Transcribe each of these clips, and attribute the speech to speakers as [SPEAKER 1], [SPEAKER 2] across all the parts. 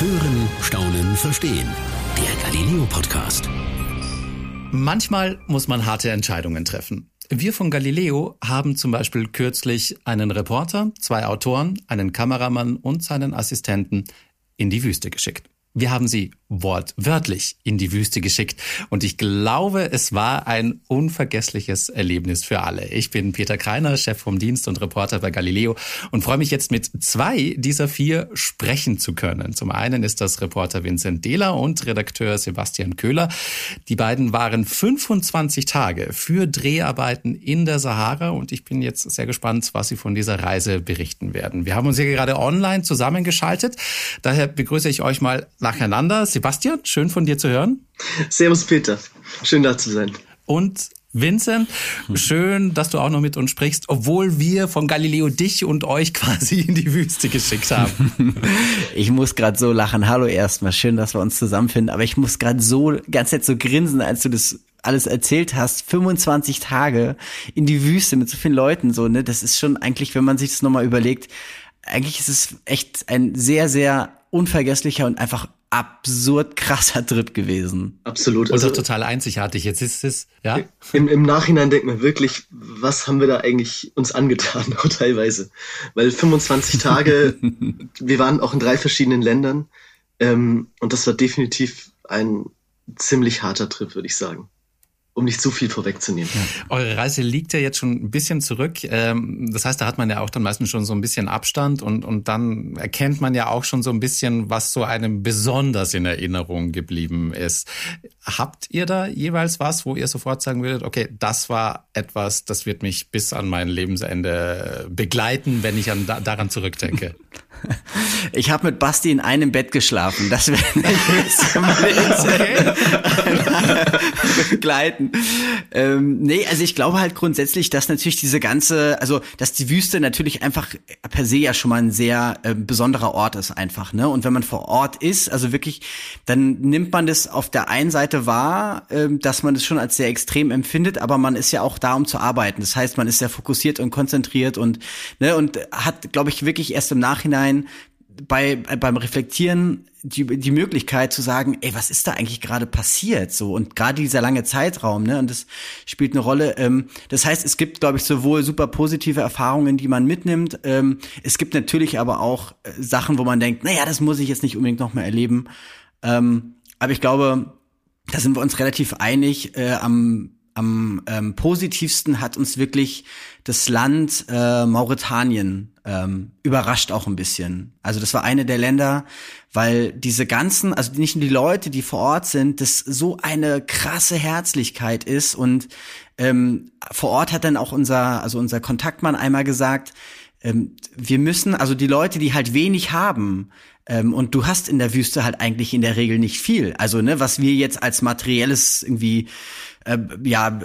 [SPEAKER 1] Hören, Staunen, Verstehen. Der Galileo Podcast.
[SPEAKER 2] Manchmal muss man harte Entscheidungen treffen. Wir von Galileo haben zum Beispiel kürzlich einen Reporter, zwei Autoren, einen Kameramann und seinen Assistenten in die Wüste geschickt. Wir haben sie wortwörtlich in die Wüste geschickt. Und ich glaube, es war ein unvergessliches Erlebnis für alle. Ich bin Peter Kreiner, Chef vom Dienst und Reporter bei Galileo und freue mich jetzt mit zwei dieser vier sprechen zu können. Zum einen ist das Reporter Vincent Dehler und Redakteur Sebastian Köhler. Die beiden waren 25 Tage für Dreharbeiten in der Sahara und ich bin jetzt sehr gespannt, was sie von dieser Reise berichten werden. Wir haben uns hier gerade online zusammengeschaltet. Daher begrüße ich euch mal nacheinander. Sebastian, schön von dir zu hören.
[SPEAKER 3] Servus Peter, schön da zu sein.
[SPEAKER 2] Und Vincent, schön, dass du auch noch mit uns sprichst, obwohl wir von Galileo dich und euch quasi in die Wüste geschickt haben.
[SPEAKER 4] Ich muss gerade so lachen. Hallo erstmal, schön, dass wir uns zusammenfinden. Aber ich muss gerade so ganz jetzt so grinsen, als du das alles erzählt hast. 25 Tage in die Wüste mit so vielen Leuten, so ne, das ist schon eigentlich, wenn man sich das nochmal überlegt, eigentlich ist es echt ein sehr, sehr unvergesslicher und einfach absurd krasser Trip gewesen.
[SPEAKER 3] Absolut.
[SPEAKER 2] Und also, total einzigartig. Jetzt ist es, ja?
[SPEAKER 3] Im, Im Nachhinein denkt man wirklich, was haben wir da eigentlich uns angetan, auch teilweise. Weil 25 Tage, wir waren auch in drei verschiedenen Ländern, ähm, und das war definitiv ein ziemlich harter Trip, würde ich sagen um nicht zu viel vorwegzunehmen. Ja.
[SPEAKER 2] Eure Reise liegt ja jetzt schon ein bisschen zurück. Ähm, das heißt, da hat man ja auch dann meistens schon so ein bisschen Abstand und, und dann erkennt man ja auch schon so ein bisschen, was so einem besonders in Erinnerung geblieben ist. Habt ihr da jeweils was, wo ihr sofort sagen würdet, okay, das war etwas, das wird mich bis an mein Lebensende begleiten, wenn ich an, daran zurückdenke?
[SPEAKER 4] Ich habe mit Basti in einem Bett geschlafen. Das wäre nicht begleiten. Ähm, nee, also ich glaube halt grundsätzlich, dass natürlich diese ganze, also dass die Wüste natürlich einfach per se ja schon mal ein sehr äh, besonderer Ort ist einfach, ne? Und wenn man vor Ort ist, also wirklich, dann nimmt man das auf der einen Seite wahr, äh, dass man das schon als sehr extrem empfindet, aber man ist ja auch da, um zu arbeiten. Das heißt, man ist sehr fokussiert und konzentriert und ne und hat, glaube ich, wirklich erst im Nachhinein sein, bei, beim Reflektieren die, die Möglichkeit zu sagen, ey, was ist da eigentlich gerade passiert? So, und gerade dieser lange Zeitraum, ne, und das spielt eine Rolle. Ähm, das heißt, es gibt, glaube ich, sowohl super positive Erfahrungen, die man mitnimmt. Ähm, es gibt natürlich aber auch äh, Sachen, wo man denkt, naja, das muss ich jetzt nicht unbedingt noch mal erleben. Ähm, aber ich glaube, da sind wir uns relativ einig. Äh, am am ähm, positivsten hat uns wirklich das Land äh, Mauretanien ähm, überrascht auch ein bisschen. Also das war eine der Länder, weil diese ganzen, also nicht nur die Leute, die vor Ort sind, das so eine krasse Herzlichkeit ist und ähm, vor Ort hat dann auch unser, also unser Kontaktmann einmal gesagt, ähm, wir müssen, also die Leute, die halt wenig haben, ähm, und du hast in der Wüste halt eigentlich in der Regel nicht viel. Also, ne, was wir jetzt als materielles irgendwie äh, ja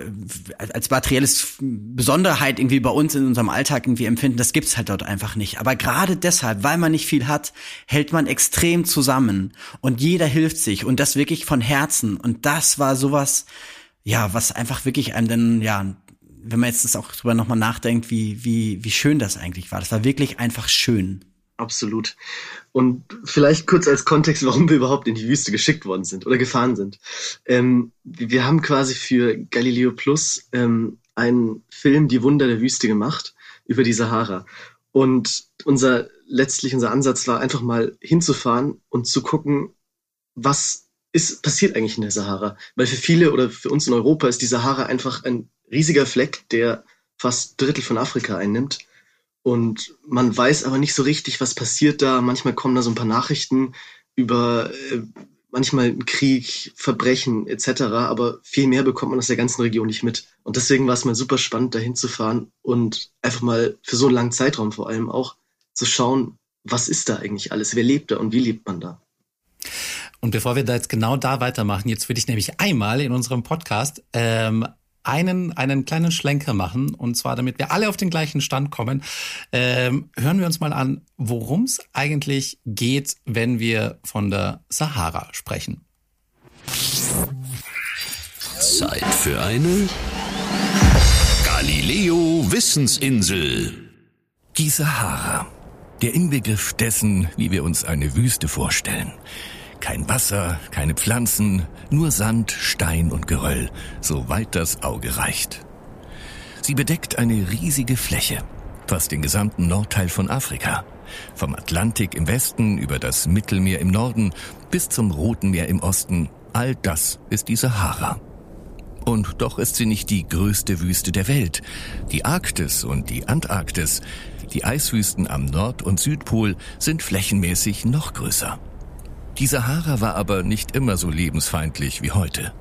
[SPEAKER 4] als materielles Besonderheit irgendwie bei uns in unserem Alltag irgendwie empfinden, das gibt's halt dort einfach nicht. Aber gerade deshalb, weil man nicht viel hat, hält man extrem zusammen und jeder hilft sich und das wirklich von Herzen. Und das war sowas, ja, was einfach wirklich einem dann ja wenn man jetzt das auch drüber nochmal nachdenkt, wie, wie, wie schön das eigentlich war. Das war wirklich einfach schön.
[SPEAKER 3] Absolut. Und vielleicht kurz als Kontext, warum wir überhaupt in die Wüste geschickt worden sind oder gefahren sind. Ähm, wir haben quasi für Galileo Plus ähm, einen Film Die Wunder der Wüste gemacht über die Sahara. Und unser letztlich unser Ansatz war einfach mal hinzufahren und zu gucken, was ist passiert eigentlich in der Sahara? Weil für viele oder für uns in Europa ist die Sahara einfach ein riesiger Fleck, der fast Drittel von Afrika einnimmt und man weiß aber nicht so richtig, was passiert da. Manchmal kommen da so ein paar Nachrichten über äh, manchmal Krieg, Verbrechen etc. Aber viel mehr bekommt man aus der ganzen Region nicht mit. Und deswegen war es mal super spannend, dahin zu fahren und einfach mal für so einen langen Zeitraum vor allem auch zu schauen, was ist da eigentlich alles? Wer lebt da und wie lebt man da?
[SPEAKER 2] Und bevor wir da jetzt genau da weitermachen, jetzt würde ich nämlich einmal in unserem Podcast ähm, einen, einen kleinen Schlenker machen. Und zwar, damit wir alle auf den gleichen Stand kommen, ähm, hören wir uns mal an, worum es eigentlich geht, wenn wir von der Sahara sprechen.
[SPEAKER 1] Zeit für eine Galileo Wissensinsel. Die Sahara. Der Inbegriff dessen, wie wir uns eine Wüste vorstellen. Kein Wasser, keine Pflanzen, nur Sand, Stein und Geröll, soweit das Auge reicht. Sie bedeckt eine riesige Fläche, fast den gesamten Nordteil von Afrika. Vom Atlantik im Westen über das Mittelmeer im Norden bis zum Roten Meer im Osten, all das ist die Sahara. Und doch ist sie nicht die größte Wüste der Welt. Die Arktis und die Antarktis, die Eiswüsten am Nord- und Südpol sind flächenmäßig noch größer. Die Sahara war aber nicht immer so lebensfeindlich wie heute.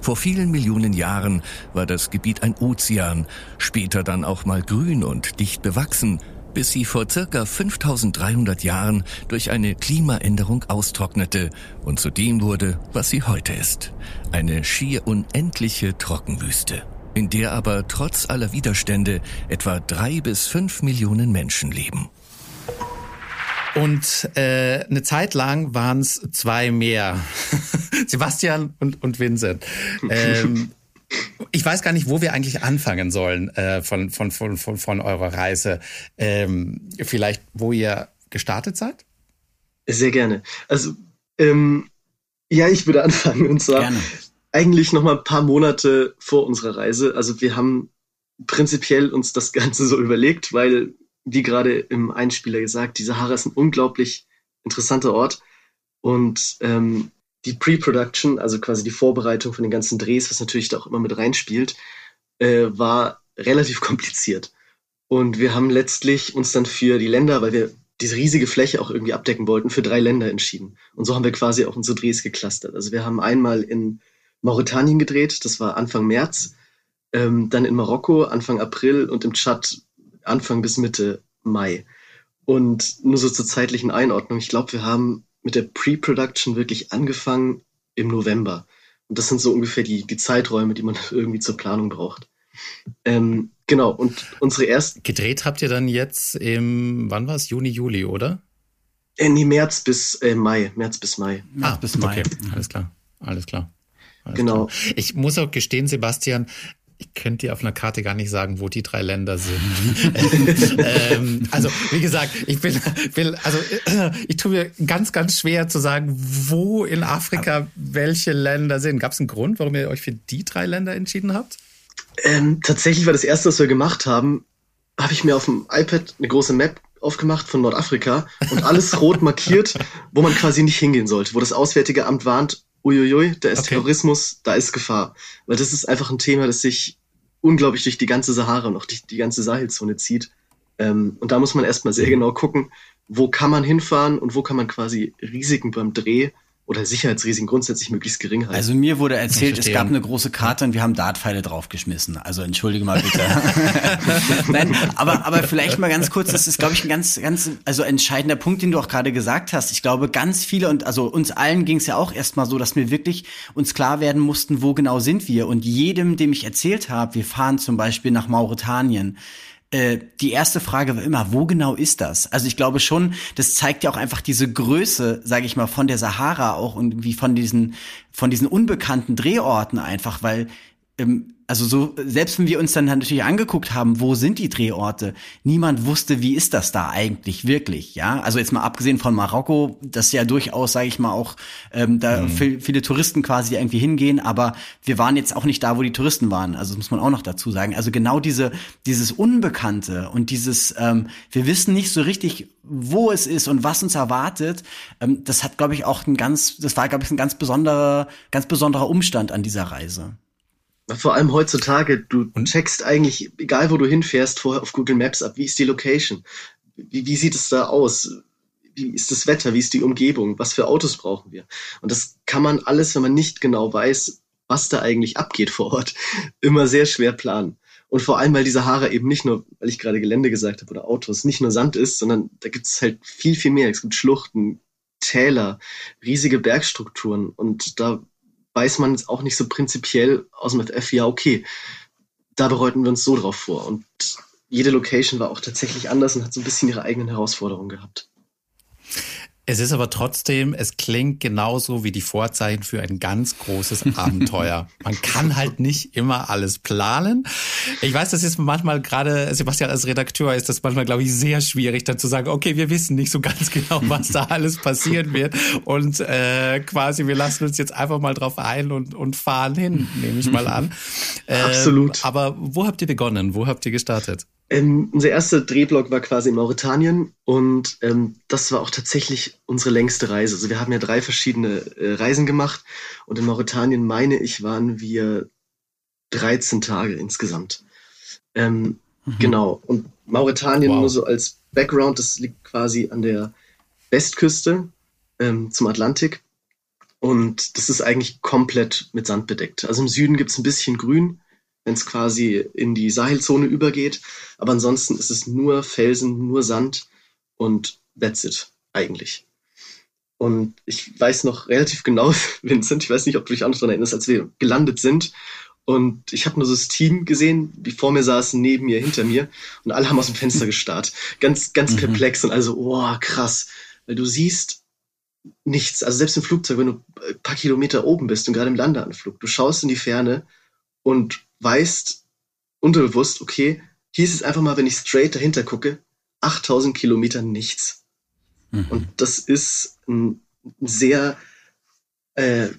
[SPEAKER 1] Vor vielen Millionen Jahren war das Gebiet ein Ozean, später dann auch mal grün und dicht bewachsen, bis sie vor circa 5300 Jahren durch eine Klimaänderung austrocknete und zu dem wurde, was sie heute ist. Eine schier unendliche Trockenwüste, in der aber trotz aller Widerstände etwa drei bis fünf Millionen Menschen leben.
[SPEAKER 2] Und äh, eine Zeit lang waren es zwei mehr. Sebastian und, und Vincent. Ähm, ich weiß gar nicht, wo wir eigentlich anfangen sollen äh, von, von, von, von, von eurer Reise. Ähm, vielleicht, wo ihr gestartet seid?
[SPEAKER 3] Sehr gerne. Also, ähm, ja, ich würde anfangen. Und zwar gerne. eigentlich noch mal ein paar Monate vor unserer Reise. Also wir haben prinzipiell uns das Ganze so überlegt, weil, wie gerade im Einspieler gesagt, die Sahara ist ein unglaublich interessanter Ort. Und ähm, die Pre-Production, also quasi die Vorbereitung von den ganzen Drehs, was natürlich da auch immer mit reinspielt, äh, war relativ kompliziert. Und wir haben letztlich uns dann für die Länder, weil wir diese riesige Fläche auch irgendwie abdecken wollten, für drei Länder entschieden. Und so haben wir quasi auch unsere Drehs geclustert. Also wir haben einmal in Mauretanien gedreht, das war Anfang März, ähm, dann in Marokko Anfang April und im Tschad Anfang bis Mitte Mai. Und nur so zur zeitlichen Einordnung, ich glaube, wir haben mit der Pre-Production wirklich angefangen im November. Und das sind so ungefähr die, die Zeiträume, die man irgendwie zur Planung braucht. Ähm, genau, und unsere ersten.
[SPEAKER 2] Gedreht habt ihr dann jetzt im, wann war es? Juni, Juli, oder?
[SPEAKER 3] Äh, nee, März bis äh, Mai. März bis Mai.
[SPEAKER 2] Ah, bis Mai. Okay, alles klar. Alles klar. Alles genau. Klar. Ich muss auch gestehen, Sebastian, ich könnte dir auf einer Karte gar nicht sagen, wo die drei Länder sind. ähm, also, wie gesagt, ich bin, will, also ich tue mir ganz, ganz schwer zu sagen, wo in Afrika welche Länder sind. Gab es einen Grund, warum ihr euch für die drei Länder entschieden habt?
[SPEAKER 3] Ähm, tatsächlich war das erste, was wir gemacht haben, habe ich mir auf dem iPad eine große Map aufgemacht von Nordafrika und alles rot markiert, wo man quasi nicht hingehen sollte, wo das Auswärtige Amt warnt, uiuiui, da ist okay. Terrorismus, da ist Gefahr. Weil das ist einfach ein Thema, das sich unglaublich durch die ganze Sahara und auch durch die ganze Sahelzone zieht. Ähm, und da muss man erstmal sehr genau gucken, wo kann man hinfahren und wo kann man quasi Risiken beim Dreh oder Sicherheitsrisiken grundsätzlich möglichst gering halten.
[SPEAKER 4] Also mir wurde erzählt, es gab eine große Karte und wir haben Dartpfeile draufgeschmissen. Also entschuldige mal bitte. Nein, aber, aber vielleicht mal ganz kurz, das ist, glaube ich, ein ganz, ganz, also entscheidender Punkt, den du auch gerade gesagt hast. Ich glaube, ganz viele und also uns allen ging es ja auch erstmal so, dass wir wirklich uns klar werden mussten, wo genau sind wir. Und jedem, dem ich erzählt habe, wir fahren zum Beispiel nach Mauretanien, äh, die erste Frage war immer, wo genau ist das? Also ich glaube schon, das zeigt ja auch einfach diese Größe, sage ich mal, von der Sahara auch und wie von diesen von diesen unbekannten Drehorten einfach, weil also so, selbst wenn wir uns dann natürlich angeguckt haben, wo sind die Drehorte, niemand wusste, wie ist das da eigentlich wirklich, ja? Also jetzt mal abgesehen von Marokko, das ja durchaus, sage ich mal, auch ähm, da mhm. viel, viele Touristen quasi irgendwie hingehen, aber wir waren jetzt auch nicht da, wo die Touristen waren. Also das muss man auch noch dazu sagen. Also genau diese dieses Unbekannte und dieses, ähm, wir wissen nicht so richtig, wo es ist und was uns erwartet, ähm, das hat, glaube ich, auch ein ganz, das war, glaube ich, ein ganz besonderer, ganz besonderer Umstand an dieser Reise.
[SPEAKER 3] Vor allem heutzutage, du checkst eigentlich, egal wo du hinfährst, vorher auf Google Maps ab, wie ist die Location? Wie, wie sieht es da aus? Wie ist das Wetter? Wie ist die Umgebung? Was für Autos brauchen wir? Und das kann man alles, wenn man nicht genau weiß, was da eigentlich abgeht vor Ort, immer sehr schwer planen. Und vor allem, weil die Sahara eben nicht nur, weil ich gerade Gelände gesagt habe, oder Autos, nicht nur Sand ist, sondern da gibt es halt viel, viel mehr. Es gibt Schluchten, Täler, riesige Bergstrukturen. Und da weiß man es auch nicht so prinzipiell aus dem FF, ja, okay, da bereuten wir uns so drauf vor. Und jede Location war auch tatsächlich anders und hat so ein bisschen ihre eigenen Herausforderungen gehabt.
[SPEAKER 2] Es ist aber trotzdem, es klingt genauso wie die Vorzeichen für ein ganz großes Abenteuer. Man kann halt nicht immer alles planen. Ich weiß, das ist manchmal gerade, Sebastian als Redakteur ist das manchmal, glaube ich, sehr schwierig, dann zu sagen, okay, wir wissen nicht so ganz genau, was da alles passieren wird. Und äh, quasi, wir lassen uns jetzt einfach mal drauf ein und, und fahren hin, nehme ich mal an.
[SPEAKER 3] Äh, Absolut.
[SPEAKER 2] Aber wo habt ihr begonnen? Wo habt ihr gestartet?
[SPEAKER 3] Ähm, unser erster Drehblock war quasi in Mauretanien und ähm, das war auch tatsächlich unsere längste Reise. Also wir haben ja drei verschiedene äh, Reisen gemacht und in Mauretanien, meine ich, waren wir 13 Tage insgesamt. Ähm, mhm. Genau. Und Mauretanien wow. nur so als Background, das liegt quasi an der Westküste ähm, zum Atlantik und das ist eigentlich komplett mit Sand bedeckt. Also im Süden gibt's ein bisschen Grün, wenn es quasi in die Sahelzone übergeht. Aber ansonsten ist es nur Felsen, nur Sand und that's it eigentlich. Und ich weiß noch relativ genau, Vincent, ich weiß nicht, ob du dich auch noch daran erinnerst, als wir gelandet sind. Und ich habe nur so das Team gesehen, wie vor mir saßen, neben mir, hinter mir. Und alle haben aus dem Fenster gestarrt. Ganz, ganz mhm. perplex und also, oh, krass. Weil du siehst nichts. Also selbst im Flugzeug, wenn du ein paar Kilometer oben bist und gerade im Landeanflug, du schaust in die Ferne und weißt unterbewusst, okay, hier ist es einfach mal, wenn ich straight dahinter gucke, 8000 Kilometer nichts. Mhm. Und das ist ein sehr äh,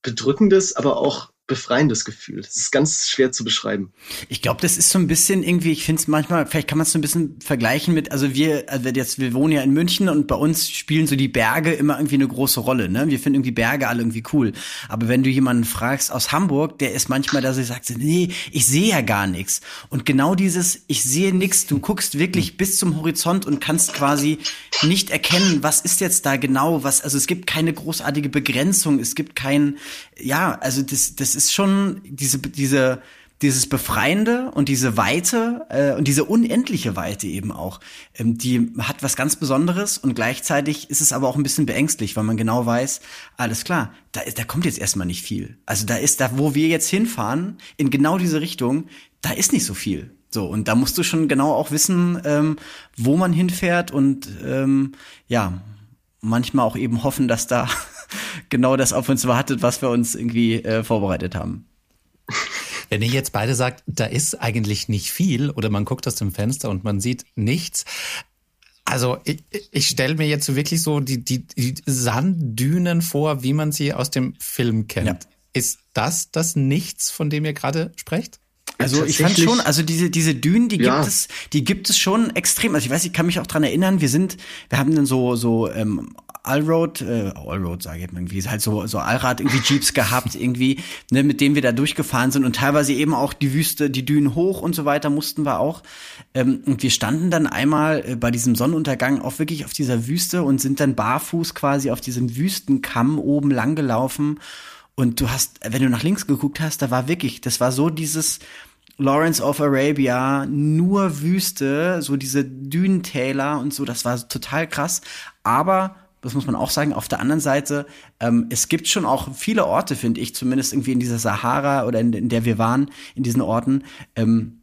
[SPEAKER 3] bedrückendes, aber auch befreiendes Gefühl. Das ist ganz schwer zu beschreiben.
[SPEAKER 4] Ich glaube, das ist so ein bisschen irgendwie, ich finde es manchmal, vielleicht kann man es so ein bisschen vergleichen mit, also wir, also jetzt, wir wohnen ja in München und bei uns spielen so die Berge immer irgendwie eine große Rolle. Ne? Wir finden irgendwie Berge alle irgendwie cool. Aber wenn du jemanden fragst aus Hamburg, der ist manchmal da so sagt, nee, ich sehe ja gar nichts. Und genau dieses, ich sehe nichts, du guckst wirklich bis zum Horizont und kannst quasi nicht erkennen, was ist jetzt da genau, was, also es gibt keine großartige Begrenzung, es gibt kein, ja, also das, das ist schon diese, diese, dieses Befreiende und diese Weite äh, und diese unendliche Weite eben auch, ähm, die hat was ganz Besonderes und gleichzeitig ist es aber auch ein bisschen beängstlich, weil man genau weiß, alles klar, da, da kommt jetzt erstmal nicht viel. Also da ist, da wo wir jetzt hinfahren, in genau diese Richtung, da ist nicht so viel. So, und da musst du schon genau auch wissen, ähm, wo man hinfährt und ähm, ja, manchmal auch eben hoffen, dass da genau das auf uns wartet, was wir uns irgendwie äh, vorbereitet haben.
[SPEAKER 2] Wenn ihr jetzt beide sagt, da ist eigentlich nicht viel oder man guckt aus dem Fenster und man sieht nichts. Also ich, ich stelle mir jetzt wirklich so die, die, die Sanddünen vor, wie man sie aus dem Film kennt. Ja. Ist das das Nichts, von dem ihr gerade sprecht?
[SPEAKER 4] Also ich fand schon, also diese diese Dünen, die ja. gibt es, die gibt es schon extrem. Also ich weiß, ich kann mich auch dran erinnern. Wir sind, wir haben dann so so ähm, Allroad, äh, Allroad sage ich irgendwie, halt so, so Allrad irgendwie Jeeps gehabt irgendwie, ne, mit denen wir da durchgefahren sind und teilweise eben auch die Wüste, die Dünen hoch und so weiter mussten wir auch. Ähm, und wir standen dann einmal äh, bei diesem Sonnenuntergang auch wirklich auf dieser Wüste und sind dann barfuß quasi auf diesem Wüstenkamm oben lang gelaufen. Und du hast, wenn du nach links geguckt hast, da war wirklich, das war so dieses, Lawrence of Arabia, nur Wüste, so diese Dünentäler und so, das war total krass. Aber das muss man auch sagen. Auf der anderen Seite, ähm, es gibt schon auch viele Orte, finde ich, zumindest irgendwie in dieser Sahara oder in, in der wir waren, in diesen Orten. Ähm,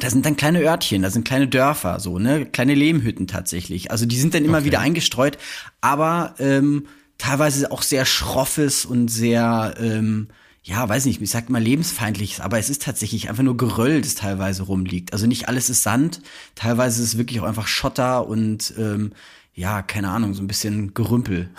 [SPEAKER 4] da sind dann kleine Örtchen, da sind kleine Dörfer, so, ne, kleine Lehmhütten tatsächlich. Also die sind dann immer okay. wieder eingestreut, aber ähm, teilweise auch sehr schroffes und sehr, ähm, ja, weiß nicht, ich sag mal lebensfeindliches, aber es ist tatsächlich einfach nur Geröll, das teilweise rumliegt. Also nicht alles ist Sand, teilweise ist es wirklich auch einfach Schotter und ähm, ja, keine Ahnung, so ein bisschen Gerümpel.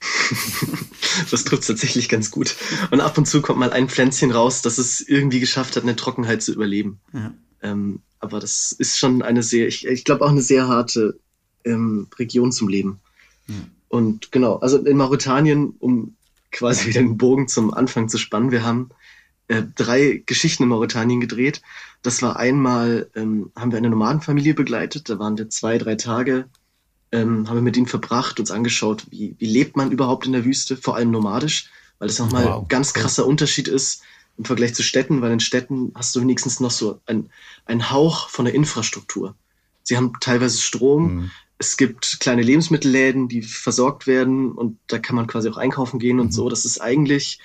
[SPEAKER 3] das trifft tatsächlich ganz gut. Und ab und zu kommt mal ein Pflänzchen raus, das es irgendwie geschafft hat, eine Trockenheit zu überleben. Ja. Ähm, aber das ist schon eine sehr, ich, ich glaube auch eine sehr harte ähm, Region zum Leben. Ja. Und genau, also in Mauretanien, um quasi wieder den Bogen zum Anfang zu spannen, wir haben äh, drei Geschichten in Mauretanien gedreht. Das war einmal, ähm, haben wir eine Nomadenfamilie begleitet, da waren wir zwei, drei Tage, ähm, haben wir mit ihnen verbracht, uns angeschaut, wie, wie lebt man überhaupt in der Wüste, vor allem nomadisch, weil das nochmal wow. ganz krasser Unterschied ist im Vergleich zu Städten, weil in Städten hast du wenigstens noch so ein, ein Hauch von der Infrastruktur. Sie haben teilweise Strom, mhm. Es gibt kleine Lebensmittelläden, die versorgt werden und da kann man quasi auch einkaufen gehen und mhm. so. Das ist eigentlich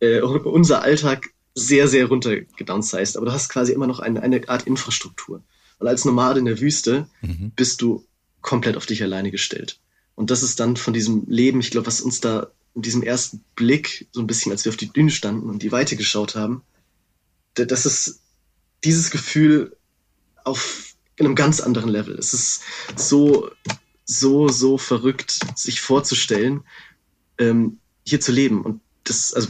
[SPEAKER 3] äh, unser Alltag sehr, sehr runtergedownsized. Aber du hast quasi immer noch eine, eine Art Infrastruktur. Und als Nomade in der Wüste mhm. bist du komplett auf dich alleine gestellt. Und das ist dann von diesem Leben, ich glaube, was uns da in diesem ersten Blick, so ein bisschen, als wir auf die Düne standen und die Weite geschaut haben, das ist dieses Gefühl auf einem ganz anderen Level. Es ist so, so, so verrückt, sich vorzustellen, ähm, hier zu leben. Und das, also,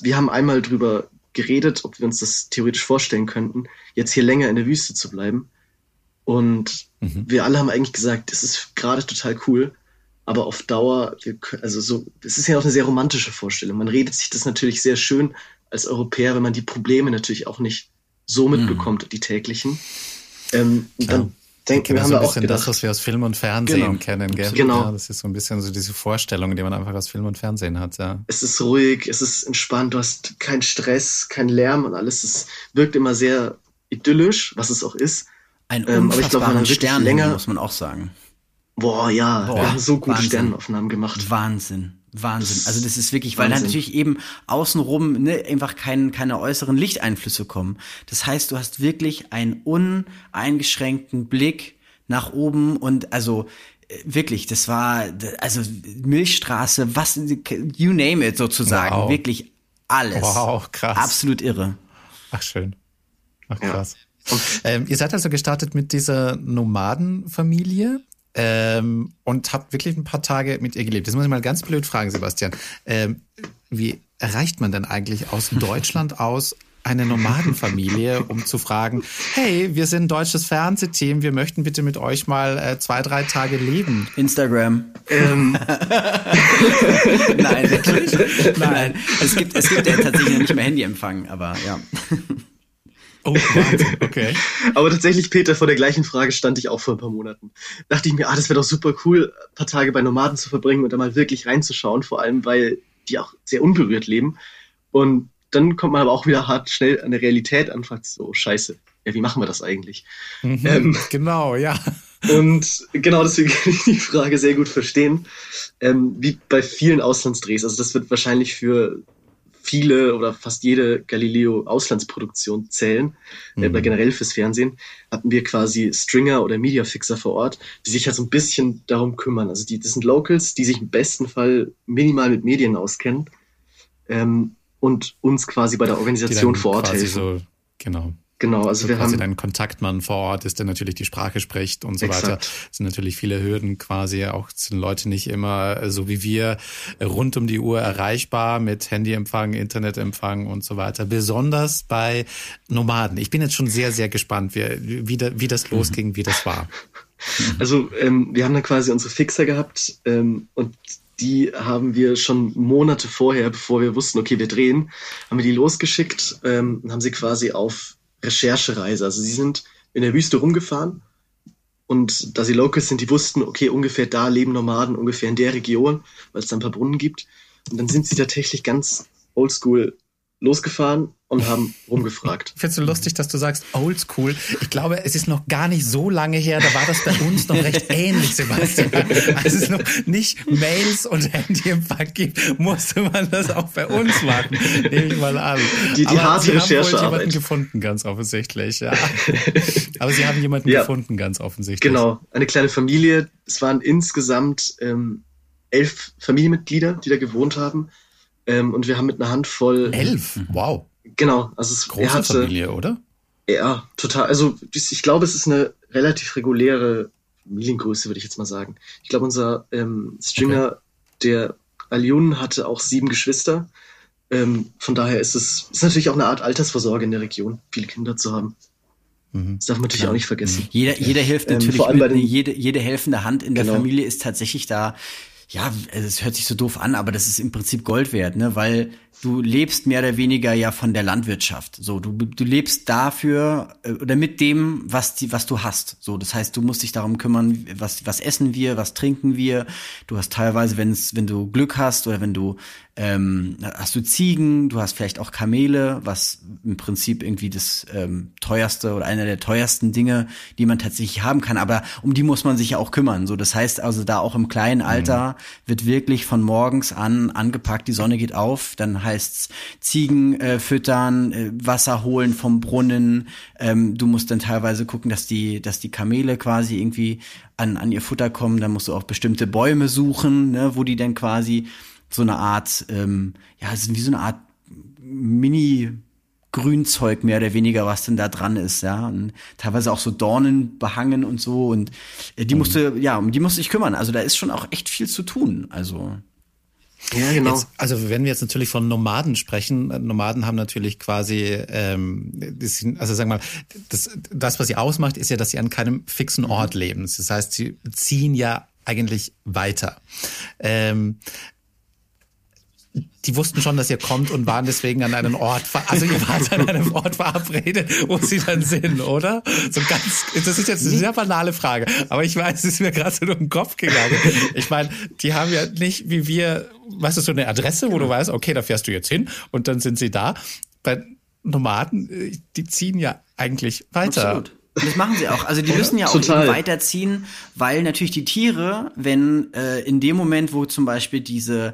[SPEAKER 3] wir haben einmal drüber geredet, ob wir uns das theoretisch vorstellen könnten, jetzt hier länger in der Wüste zu bleiben. Und mhm. wir alle haben eigentlich gesagt, es ist gerade total cool, aber auf Dauer, wir, also so, es ist ja auch eine sehr romantische Vorstellung. Man redet sich das natürlich sehr schön als Europäer, wenn man die Probleme natürlich auch nicht so mhm. mitbekommt, mhm. die täglichen. Ähm, dann denken wir, haben
[SPEAKER 2] so
[SPEAKER 3] wir
[SPEAKER 2] auch gedacht, das, was wir aus Film und Fernsehen
[SPEAKER 3] genau.
[SPEAKER 2] kennen, gell?
[SPEAKER 3] Genau.
[SPEAKER 2] Ja, das ist so ein bisschen so diese Vorstellung, die man einfach aus Film und Fernsehen hat, ja.
[SPEAKER 3] Es ist ruhig, es ist entspannt, du hast keinen Stress, keinen Lärm und alles. Es wirkt immer sehr idyllisch, was es auch ist.
[SPEAKER 4] Ein ähm, aber ich glaube, man Stern länger, muss man auch sagen.
[SPEAKER 3] Boah, ja, Boah, wir haben so gute Wahnsinn. Sternaufnahmen gemacht.
[SPEAKER 4] Wahnsinn. Wahnsinn. Also das ist wirklich, weil da natürlich eben außenrum ne, einfach kein, keine äußeren Lichteinflüsse kommen. Das heißt, du hast wirklich einen uneingeschränkten Blick nach oben und also äh, wirklich, das war also Milchstraße, was you name it sozusagen, wow. wirklich alles.
[SPEAKER 2] Wow, krass.
[SPEAKER 4] Absolut irre.
[SPEAKER 2] Ach schön. Ach krass. Ja. Ähm, ihr seid also gestartet mit dieser Nomadenfamilie. Ähm, und habt wirklich ein paar Tage mit ihr gelebt. Das muss ich mal ganz blöd fragen, Sebastian. Ähm, wie erreicht man denn eigentlich aus Deutschland aus eine Nomadenfamilie, um zu fragen, hey, wir sind ein deutsches Fernsehteam, wir möchten bitte mit euch mal äh, zwei, drei Tage leben.
[SPEAKER 4] Instagram. Ähm. Nein, natürlich. Nein. Es gibt, es gibt ja tatsächlich nicht mehr Handyempfang, aber ja.
[SPEAKER 2] Oh, Wahnsinn, okay.
[SPEAKER 3] Aber tatsächlich, Peter, vor der gleichen Frage stand ich auch vor ein paar Monaten. Dachte ich mir, ah, das wäre doch super cool, ein paar Tage bei Nomaden zu verbringen und da mal wirklich reinzuschauen, vor allem, weil die auch sehr unberührt leben. Und dann kommt man aber auch wieder hart schnell an der Realität an und fragt sich so, oh, scheiße, ja, wie machen wir das eigentlich?
[SPEAKER 2] Mhm, ähm, genau, ja.
[SPEAKER 3] Und genau deswegen kann ich die Frage sehr gut verstehen. Ähm, wie bei vielen Auslandsdrehs, also das wird wahrscheinlich für viele oder fast jede Galileo-Auslandsproduktion zählen, mhm. oder generell fürs Fernsehen, hatten wir quasi Stringer oder Mediafixer vor Ort, die sich halt so ein bisschen darum kümmern. Also die, das sind Locals, die sich im besten Fall minimal mit Medien auskennen ähm, und uns quasi bei der Organisation vor Ort helfen.
[SPEAKER 2] So, genau.
[SPEAKER 3] Genau, also, also wir
[SPEAKER 2] quasi
[SPEAKER 3] haben
[SPEAKER 2] dein Kontaktmann vor Ort ist, der natürlich die Sprache spricht und so
[SPEAKER 3] exakt.
[SPEAKER 2] weiter. Es sind natürlich viele Hürden quasi. Auch sind Leute nicht immer äh, so wie wir rund um die Uhr erreichbar mit Handyempfang, Internetempfang und so weiter. Besonders bei Nomaden. Ich bin jetzt schon sehr, sehr gespannt, wie, wie, wie das mhm. losging, wie das war.
[SPEAKER 3] Also ähm, wir haben dann quasi unsere Fixer gehabt ähm, und die haben wir schon Monate vorher, bevor wir wussten, okay, wir drehen, haben wir die losgeschickt ähm, und haben sie quasi auf Recherchereise. Also sie sind in der Wüste rumgefahren und da sie Locals sind, die wussten, okay, ungefähr da leben Nomaden, ungefähr in der Region, weil es da ein paar Brunnen gibt. Und dann sind sie tatsächlich ganz oldschool losgefahren und haben rumgefragt.
[SPEAKER 2] Ich finde es so lustig, dass du sagst oldschool. Ich glaube, es ist noch gar nicht so lange her, da war das bei uns noch recht ähnlich, Sebastian. Als es noch nicht Mails und Handyempfang gibt, musste man das auch bei uns machen. Nehme ich mal an.
[SPEAKER 3] Die, die Aber harte
[SPEAKER 2] Sie
[SPEAKER 3] Recherche.
[SPEAKER 2] haben wohl jemanden gefunden, ganz offensichtlich, ja. Aber Sie haben jemanden ja. gefunden, ganz offensichtlich.
[SPEAKER 3] Genau, eine kleine Familie. Es waren insgesamt ähm, elf Familienmitglieder, die da gewohnt haben. Ähm, und wir haben mit einer Handvoll.
[SPEAKER 2] Elf? Wow.
[SPEAKER 3] Genau, also es
[SPEAKER 2] Große hatte, Familie, oder?
[SPEAKER 3] Ja, total. Also ich glaube, es ist eine relativ reguläre Familiengröße, würde ich jetzt mal sagen. Ich glaube, unser ähm, Stringer, okay. der Alyun, hatte auch sieben Geschwister. Ähm, von daher ist es ist natürlich auch eine Art Altersvorsorge in der Region, viele Kinder zu haben. Mhm. Das darf man natürlich ja. auch nicht vergessen.
[SPEAKER 4] Jeder, jeder hilft ähm, natürlich ähm, mit, jede, jede helfende Hand in der genau. Familie ist tatsächlich da ja, es hört sich so doof an, aber das ist im Prinzip Gold wert, ne? Weil du lebst mehr oder weniger ja von der Landwirtschaft. So, du, du lebst dafür äh, oder mit dem, was die, was du hast. So, das heißt, du musst dich darum kümmern, was, was essen wir, was trinken wir. Du hast teilweise, wenn wenn du Glück hast oder wenn du ähm, hast du Ziegen, du hast vielleicht auch Kamele, was im Prinzip irgendwie das ähm, teuerste oder einer der teuersten Dinge, die man tatsächlich haben kann. Aber um die muss man sich ja auch kümmern. So, das heißt also da auch im kleinen Alter wird wirklich von morgens an angepackt, die Sonne geht auf, dann heißt's Ziegen äh, füttern, äh, Wasser holen vom Brunnen. Ähm, du musst dann teilweise gucken, dass die, dass die Kamele quasi irgendwie an, an ihr Futter kommen. Dann musst du auch bestimmte Bäume suchen, ne, wo die dann quasi so eine Art, ähm, ja, es ist wie so eine Art Mini Grünzeug mehr oder weniger, was denn da dran ist, ja. Und teilweise auch so Dornen behangen und so. Und äh, die musste, ja, um die musste ich kümmern. Also da ist schon auch echt viel zu tun. Also.
[SPEAKER 2] Ja, genau. Jetzt, also wenn wir jetzt natürlich von Nomaden sprechen, Nomaden haben natürlich quasi, ähm, also sagen wir mal, das, das, was sie ausmacht, ist ja, dass sie an keinem fixen Ort leben. Das heißt, sie ziehen ja eigentlich weiter. Ähm, die wussten schon, dass ihr kommt und waren deswegen an einem Ort, also ihr wart an einem Ort verabredet, wo sie dann sind, oder? So ganz, das ist jetzt eine sehr banale Frage, aber ich weiß, es ist mir gerade so durch den Kopf gegangen. Ich meine, die haben ja nicht wie wir, weißt du, so eine Adresse, wo du weißt, okay, da fährst du jetzt hin und dann sind sie da. Bei Nomaden, äh, die ziehen ja eigentlich weiter.
[SPEAKER 4] Absolut. Das machen sie auch. Also die müssen ja auch weiterziehen, weil natürlich die Tiere, wenn äh, in dem Moment, wo zum Beispiel diese äh,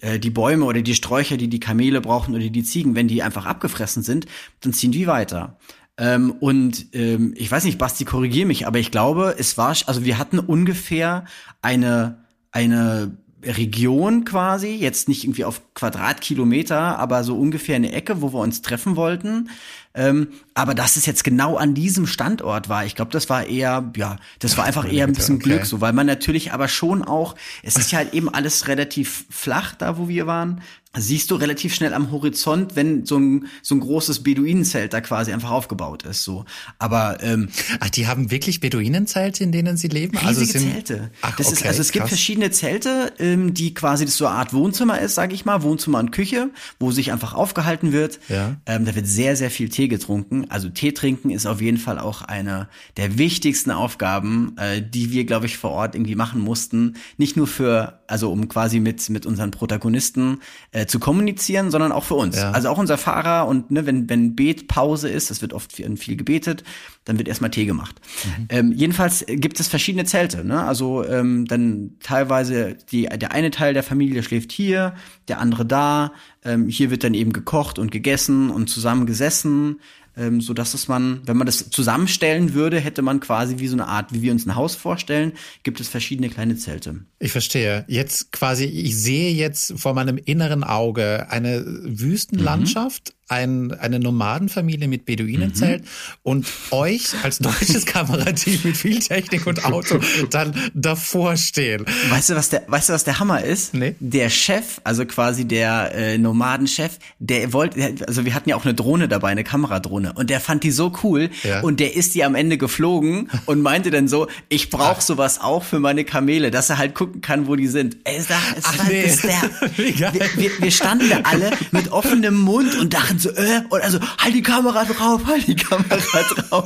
[SPEAKER 4] die Bäume oder die Sträucher, die die Kamele brauchen oder die Ziegen, wenn die einfach abgefressen sind, dann ziehen die weiter. Ähm, und ähm, ich weiß nicht, Basti, korrigier mich, aber ich glaube, es war, also wir hatten ungefähr eine eine Region quasi, jetzt nicht irgendwie auf Quadratkilometer, aber so ungefähr eine Ecke, wo wir uns treffen wollten. Ähm, aber dass es jetzt genau an diesem Standort war, ich glaube, das war eher, ja, das war einfach eher ein bisschen okay. Glück, so, weil man natürlich aber schon auch, es ist ja halt eben alles relativ flach da, wo wir waren siehst du relativ schnell am Horizont, wenn so ein, so ein großes Beduinenzelt da quasi einfach aufgebaut ist. So, aber ähm,
[SPEAKER 2] ach, die haben wirklich Beduinenzelte, in denen sie leben.
[SPEAKER 4] Also riesige also sind, Zelte. Ach, das okay, ist, also es gibt verschiedene Zelte, ähm, die quasi das so eine Art Wohnzimmer ist, sage ich mal, Wohnzimmer und Küche, wo sich einfach aufgehalten wird. Ja. Ähm, da wird sehr sehr viel Tee getrunken. Also Tee trinken ist auf jeden Fall auch eine der wichtigsten Aufgaben, äh, die wir, glaube ich, vor Ort irgendwie machen mussten. Nicht nur für, also um quasi mit mit unseren Protagonisten äh, äh, zu kommunizieren, sondern auch für uns. Ja. Also auch unser Fahrer und ne, wenn, wenn Betpause ist, es wird oft viel, viel gebetet, dann wird erstmal Tee gemacht. Mhm. Ähm, jedenfalls gibt es verschiedene Zelte. Ne? Also ähm, dann teilweise die, der eine Teil der Familie schläft hier, der andere da. Ähm, hier wird dann eben gekocht und gegessen und zusammen gesessen ähm, so dass es man, wenn man das zusammenstellen würde, hätte man quasi wie so eine Art, wie wir uns ein Haus vorstellen, gibt es verschiedene kleine Zelte.
[SPEAKER 2] Ich verstehe. Jetzt quasi, ich sehe jetzt vor meinem inneren Auge eine Wüstenlandschaft, mhm ein, eine Nomadenfamilie mit Beduinenzelt mhm. und euch als deutsches Kamerateam mit viel Technik und Auto dann davor stehen.
[SPEAKER 4] Weißt du, was der, weißt du, was der Hammer ist? Nee. Der Chef, also quasi der äh, Nomadenchef, der wollte, also wir hatten ja auch eine Drohne dabei, eine Kameradrohne und der fand die so cool ja. und der ist die am Ende geflogen und meinte dann so, ich brauche sowas auch für meine Kamele, dass er halt gucken kann, wo die sind. Ey, es, es Ach, nee. ist der, wir, wir, wir standen da alle mit offenem Mund und dachten so, äh, und also, halt die Kamera drauf, halt die Kamera drauf.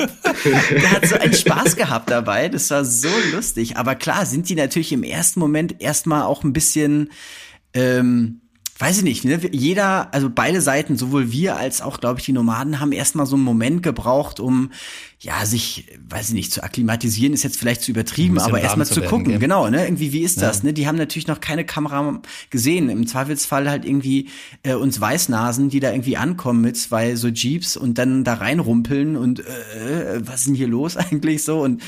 [SPEAKER 4] Der hat so einen Spaß gehabt dabei, das war so lustig. Aber klar, sind die natürlich im ersten Moment erstmal auch ein bisschen, ähm, weiß ich nicht, ne? jeder, also beide Seiten, sowohl wir als auch, glaube ich, die Nomaden haben erstmal so einen Moment gebraucht, um ja, sich, weiß ich nicht, zu akklimatisieren ist jetzt vielleicht zu übertrieben, aber erstmal zu, zu gucken, gehen. genau, ne? Irgendwie, wie ist das, ja. ne? Die haben natürlich noch keine Kamera gesehen. Im Zweifelsfall halt irgendwie äh, uns Weißnasen, die da irgendwie ankommen mit zwei so Jeeps und dann da reinrumpeln und äh, was ist denn hier los eigentlich so? Und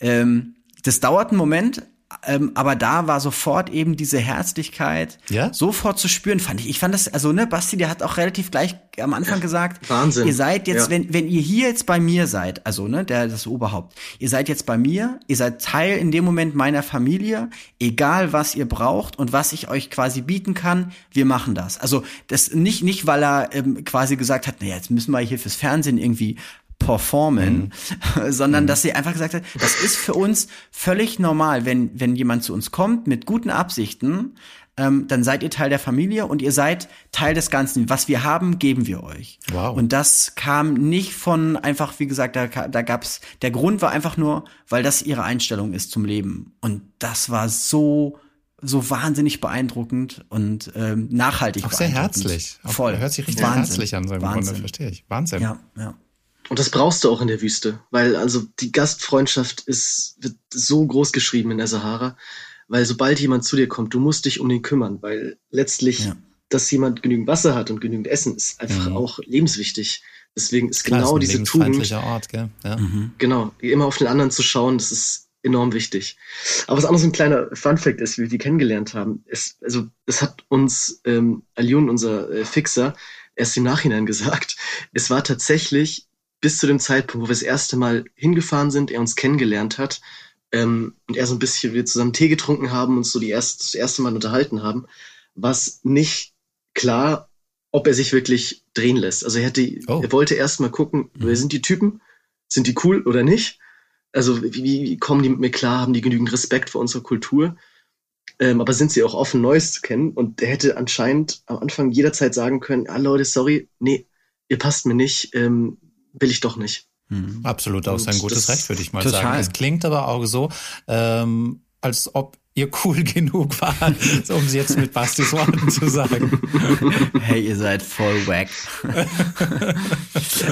[SPEAKER 4] ähm, das dauert einen Moment, ähm, aber da war sofort eben diese Herzlichkeit ja? sofort zu spüren, fand ich. Ich fand das, also ne, Basti, der hat auch relativ gleich am Anfang gesagt,
[SPEAKER 3] Wahnsinn.
[SPEAKER 4] ihr seid jetzt, ja. wenn, wenn ihr hier jetzt bei mir seid, also ne, der das Oberhaupt, ihr seid jetzt bei mir, ihr seid Teil in dem Moment meiner Familie, egal was ihr braucht und was ich euch quasi bieten kann, wir machen das. Also das nicht, nicht weil er ähm, quasi gesagt hat, naja, jetzt müssen wir hier fürs Fernsehen irgendwie performen, mhm. sondern mhm. dass sie einfach gesagt hat, das ist für uns völlig normal, wenn, wenn jemand zu uns kommt mit guten Absichten, ähm, dann seid ihr Teil der Familie und ihr seid Teil des Ganzen. Was wir haben, geben wir euch. Wow. Und das kam nicht von einfach, wie gesagt, da, da gab's, der Grund war einfach nur, weil das ihre Einstellung ist zum Leben. Und das war so so wahnsinnig beeindruckend und ähm, nachhaltig.
[SPEAKER 2] Auch sehr herzlich. Voll. Hört sich richtig Wahnsinn. herzlich an, so im Wahnsinn. Grunde, verstehe ich. Wahnsinn.
[SPEAKER 4] Ja, ja.
[SPEAKER 3] Und das brauchst du auch in der Wüste, weil also die Gastfreundschaft ist, wird so groß geschrieben in der Sahara. weil sobald jemand zu dir kommt, du musst dich um den kümmern, weil letztlich, ja. dass jemand genügend Wasser hat und genügend Essen, ist einfach mhm. auch lebenswichtig. Deswegen ist Klar, genau ist diese Tugend.
[SPEAKER 2] Ort, gell? Ja.
[SPEAKER 3] Mhm. Genau, immer auf den anderen zu schauen, das ist enorm wichtig. Aber was auch noch so ein kleiner Fun-Fact ist, wie wir die kennengelernt haben, ist, also es hat uns ähm, Alion, unser äh, Fixer, erst im Nachhinein gesagt. Es war tatsächlich bis zu dem Zeitpunkt, wo wir das erste Mal hingefahren sind, er uns kennengelernt hat ähm, und er so ein bisschen, wir zusammen Tee getrunken haben und so die erste, das erste Mal unterhalten haben, was nicht klar, ob er sich wirklich drehen lässt. Also er hätte, oh. er wollte erst mal gucken, mhm. wer sind die Typen? Sind die cool oder nicht? Also wie, wie kommen die mit mir klar? Haben die genügend Respekt vor unserer Kultur? Ähm, aber sind sie auch offen, Neues zu kennen? Und der hätte anscheinend am Anfang jederzeit sagen können, ah Leute, sorry, nee, ihr passt mir nicht, ähm, will ich doch nicht.
[SPEAKER 2] Mhm. Absolut, auch sein gutes Recht, würde ich mal total. sagen. Es klingt aber auch so, ähm, als ob ihr cool genug wart, um es jetzt mit Bastis Worten zu sagen.
[SPEAKER 4] Hey, ihr seid voll wack.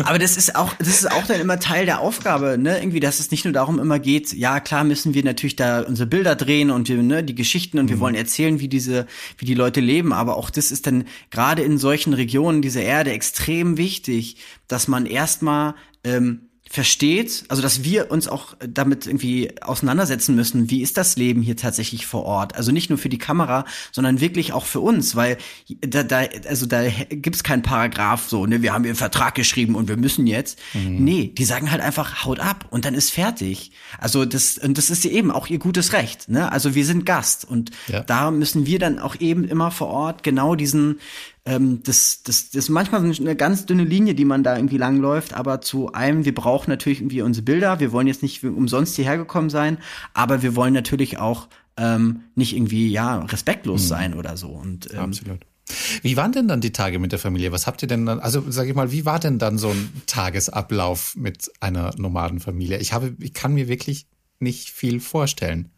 [SPEAKER 4] Aber das ist auch, das ist auch dann immer Teil der Aufgabe, ne? Irgendwie, dass es nicht nur darum immer geht, ja, klar müssen wir natürlich da unsere Bilder drehen und wir, ne, die Geschichten und wir mhm. wollen erzählen, wie diese, wie die Leute leben. Aber auch das ist dann gerade in solchen Regionen dieser Erde extrem wichtig, dass man erstmal ähm, versteht, also dass wir uns auch damit irgendwie auseinandersetzen müssen, wie ist das Leben hier tatsächlich vor Ort? Also nicht nur für die Kamera, sondern wirklich auch für uns, weil da, da also da gibt's keinen Paragraph so, ne, wir haben hier einen Vertrag geschrieben und wir müssen jetzt. Mhm. Nee, die sagen halt einfach haut ab und dann ist fertig. Also das und das ist ja eben auch ihr gutes Recht, ne? Also wir sind Gast und ja. da müssen wir dann auch eben immer vor Ort genau diesen ähm, das, das, das ist manchmal eine ganz dünne Linie, die man da irgendwie langläuft, aber zu einem, wir brauchen natürlich irgendwie unsere Bilder, wir wollen jetzt nicht umsonst hierher gekommen sein, aber wir wollen natürlich auch ähm, nicht irgendwie, ja, respektlos mhm. sein oder so. Und, ähm,
[SPEAKER 2] Absolut. Wie waren denn dann die Tage mit der Familie? Was habt ihr denn dann, also sag ich mal, wie war denn dann so ein Tagesablauf mit einer Nomadenfamilie? Ich habe, ich kann mir wirklich nicht viel vorstellen.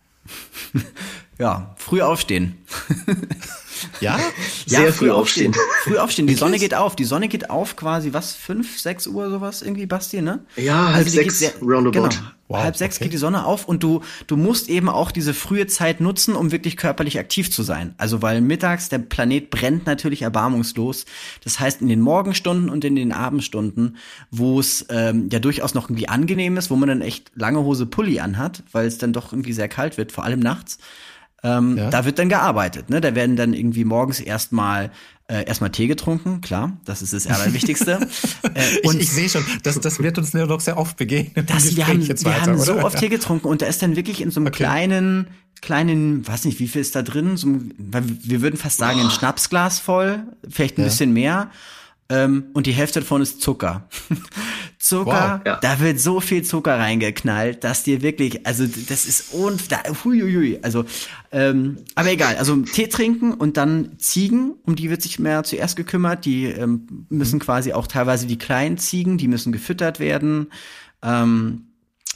[SPEAKER 4] ja, früh aufstehen.
[SPEAKER 2] Ja?
[SPEAKER 3] Sehr ja, früh, früh aufstehen. aufstehen.
[SPEAKER 4] Früh aufstehen. Die Sonne geht auf. Die Sonne geht auf quasi, was, fünf, sechs Uhr sowas irgendwie, Basti, ne?
[SPEAKER 3] Ja, halb also sechs, sehr, roundabout. Genau.
[SPEAKER 4] Wow, halb sechs okay. geht die Sonne auf und du, du musst eben auch diese frühe Zeit nutzen, um wirklich körperlich aktiv zu sein. Also weil mittags der Planet brennt natürlich erbarmungslos. Das heißt, in den Morgenstunden und in den Abendstunden, wo es ähm, ja durchaus noch irgendwie angenehm ist, wo man dann echt lange Hose Pulli anhat, weil es dann doch irgendwie sehr kalt wird, vor allem nachts ähm, ja. Da wird dann gearbeitet. Ne? Da werden dann irgendwie morgens erstmal äh, erstmal Tee getrunken, klar, das ist das Allerwichtigste.
[SPEAKER 2] äh, und ich, ich sehe schon, das, das wird uns nur noch sehr oft begegnen.
[SPEAKER 4] Das, wir haben, wir weiter, haben so oft Tee getrunken und da ist dann wirklich in so einem okay. kleinen, kleinen, weiß nicht, wie viel ist da drin? So, wir würden fast sagen, ein Schnapsglas voll, vielleicht ein ja. bisschen mehr. Ähm, und die Hälfte davon ist Zucker. Zucker, wow, ja. da wird so viel Zucker reingeknallt, dass dir wirklich, also das ist und da, huiuiui, also ähm, aber egal, also Tee trinken und dann Ziegen, um die wird sich mehr zuerst gekümmert, die ähm, müssen quasi auch teilweise die kleinen Ziegen, die müssen gefüttert werden. Ähm,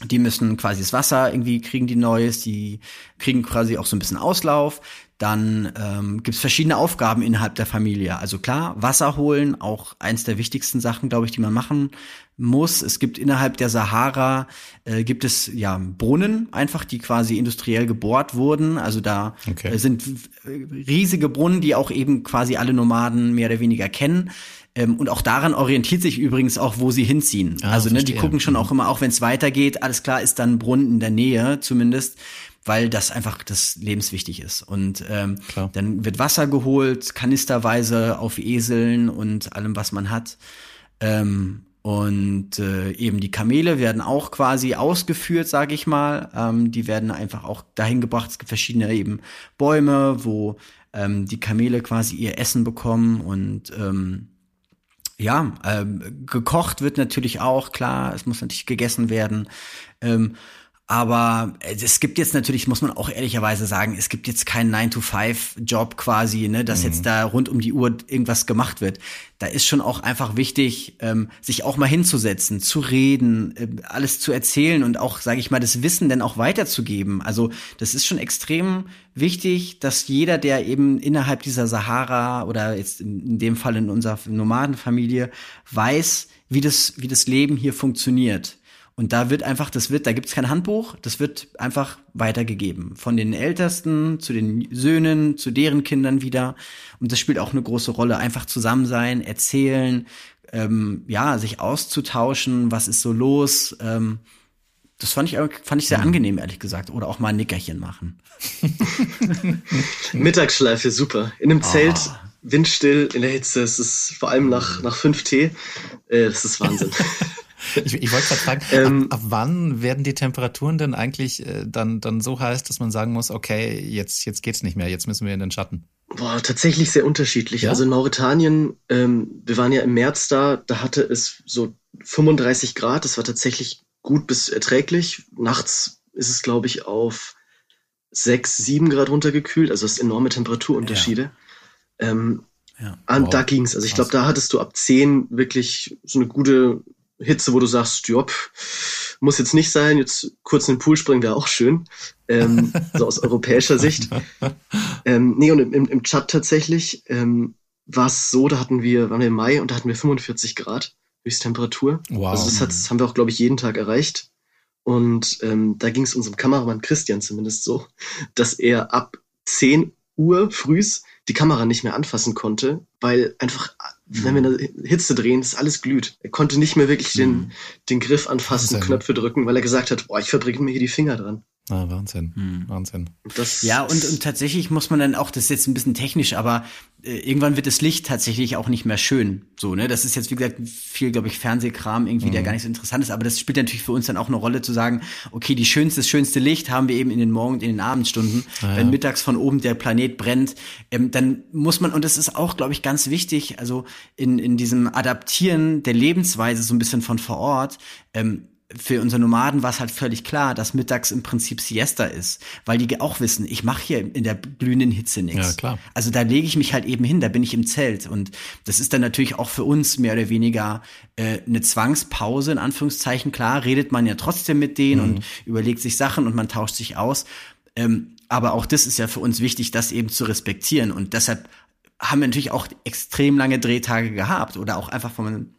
[SPEAKER 4] die müssen quasi das Wasser irgendwie kriegen die Neues, die kriegen quasi auch so ein bisschen Auslauf. Dann ähm, gibt es verschiedene Aufgaben innerhalb der Familie. Also klar, Wasser holen, auch eins der wichtigsten Sachen, glaube ich, die man machen muss. Es gibt innerhalb der Sahara äh, gibt es ja Brunnen, einfach die quasi industriell gebohrt wurden. Also da okay. äh, sind riesige Brunnen, die auch eben quasi alle Nomaden mehr oder weniger kennen. Ähm, und auch daran orientiert sich übrigens auch, wo sie hinziehen. Ah, also ne, die gucken schon auch immer, auch wenn es weitergeht, alles klar, ist dann Brunnen in der Nähe zumindest weil das einfach das lebenswichtig ist. Und ähm, dann wird Wasser geholt, kanisterweise auf Eseln und allem, was man hat. Ähm, und äh, eben die Kamele werden auch quasi ausgeführt, sage ich mal. Ähm, die werden einfach auch dahin gebracht. Es gibt verschiedene eben Bäume, wo ähm, die Kamele quasi ihr Essen bekommen und ähm, ja, ähm, gekocht wird natürlich auch, klar, es muss natürlich gegessen werden. Ähm, aber es gibt jetzt natürlich, muss man auch ehrlicherweise sagen, es gibt jetzt keinen 9-to-5-Job quasi, ne, dass mhm. jetzt da rund um die Uhr irgendwas gemacht wird. Da ist schon auch einfach wichtig, ähm, sich auch mal hinzusetzen, zu reden, äh, alles zu erzählen und auch, sage ich mal, das Wissen dann auch weiterzugeben. Also das ist schon extrem wichtig, dass jeder, der eben innerhalb dieser Sahara oder jetzt in, in dem Fall in unserer Nomadenfamilie weiß, wie das, wie das Leben hier funktioniert Und da wird einfach, das wird, da gibt's kein Handbuch, das wird einfach weitergegeben. Von den Ältesten zu den Söhnen, zu deren Kindern wieder. Und das spielt auch eine große Rolle. Einfach zusammen sein, erzählen, ähm, ja, sich auszutauschen, was ist so los. Ähm, das fand ich, fand ich sehr mhm. angenehm, ehrlich gesagt. Oder auch mal ein Nickerchen machen.
[SPEAKER 3] Mittagsschleife, super. In einem oh. Zelt, windstill, in der Hitze. Es ist vor allem nach, nach 5 Tee. Äh, das ist Wahnsinn.
[SPEAKER 2] Ich, ich wollte gerade fragen, ähm, ab, ab, wann werden die Temperaturen denn eigentlich äh, dann, dann so heiß, dass man sagen muss, okay, jetzt, jetzt geht's nicht mehr, jetzt müssen wir in den Schatten?
[SPEAKER 3] Boah, tatsächlich sehr unterschiedlich. Ja? Also in Mauretanien, ähm, wir waren ja im März da, da hatte es so 35 Grad, das war tatsächlich gut bis erträglich. Nachts ist es, glaube ich, auf 6, 7 Grad runtergekühlt, also es ist enorme Temperaturunterschiede. Ja. Ähm, ja. Wow. Da ging's. Also ich glaube, da hattest du ab 10 wirklich so eine gute Hitze, wo du sagst, jopp, muss jetzt nicht sein, jetzt kurz in den Pool springen wäre auch schön, ähm, so aus europäischer Sicht. Ähm, nee, und im, im Chat tatsächlich ähm, war es so, da hatten wir, waren wir im Mai und da hatten wir 45 Grad Höchsttemperatur. Wow. Also das, hat, das haben wir auch, glaube ich, jeden Tag erreicht. Und ähm, da ging es unserem Kameramann Christian zumindest so, dass er ab 10 Uhr frühs die Kamera nicht mehr anfassen konnte, weil einfach, wenn wir eine Hitze drehen, ist alles glüht. Er konnte nicht mehr wirklich den, mhm. den Griff anfassen, Knöpfe drücken, weil er gesagt hat, boah, ich verbringe mir hier die Finger dran.
[SPEAKER 2] Ah, Wahnsinn, hm. Wahnsinn.
[SPEAKER 4] Das ja, und, und tatsächlich muss man dann auch, das ist jetzt ein bisschen technisch, aber äh, irgendwann wird das Licht tatsächlich auch nicht mehr schön. So, ne? Das ist jetzt, wie gesagt, viel, glaube ich, Fernsehkram irgendwie, mhm. der gar nicht so interessant ist, aber das spielt natürlich für uns dann auch eine Rolle zu sagen, okay, die schönste, das schönste Licht haben wir eben in den Morgen- und in den Abendstunden. Ah, Wenn mittags von oben der Planet brennt, ähm, dann muss man, und das ist auch, glaube ich, ganz wichtig, also in, in diesem Adaptieren der Lebensweise so ein bisschen von vor Ort, ähm, für unsere Nomaden war es halt völlig klar, dass mittags im Prinzip Siesta ist, weil die auch wissen, ich mache hier in der glühenden Hitze nichts. Ja, klar. Also da lege ich mich halt eben hin, da bin ich im Zelt und das ist dann natürlich auch für uns mehr oder weniger äh, eine Zwangspause in Anführungszeichen. Klar, redet man ja trotzdem mit denen mhm. und überlegt sich Sachen und man tauscht sich aus. Ähm, aber auch das ist ja für uns wichtig, das eben zu respektieren und deshalb haben wir natürlich auch extrem lange Drehtage gehabt oder auch einfach von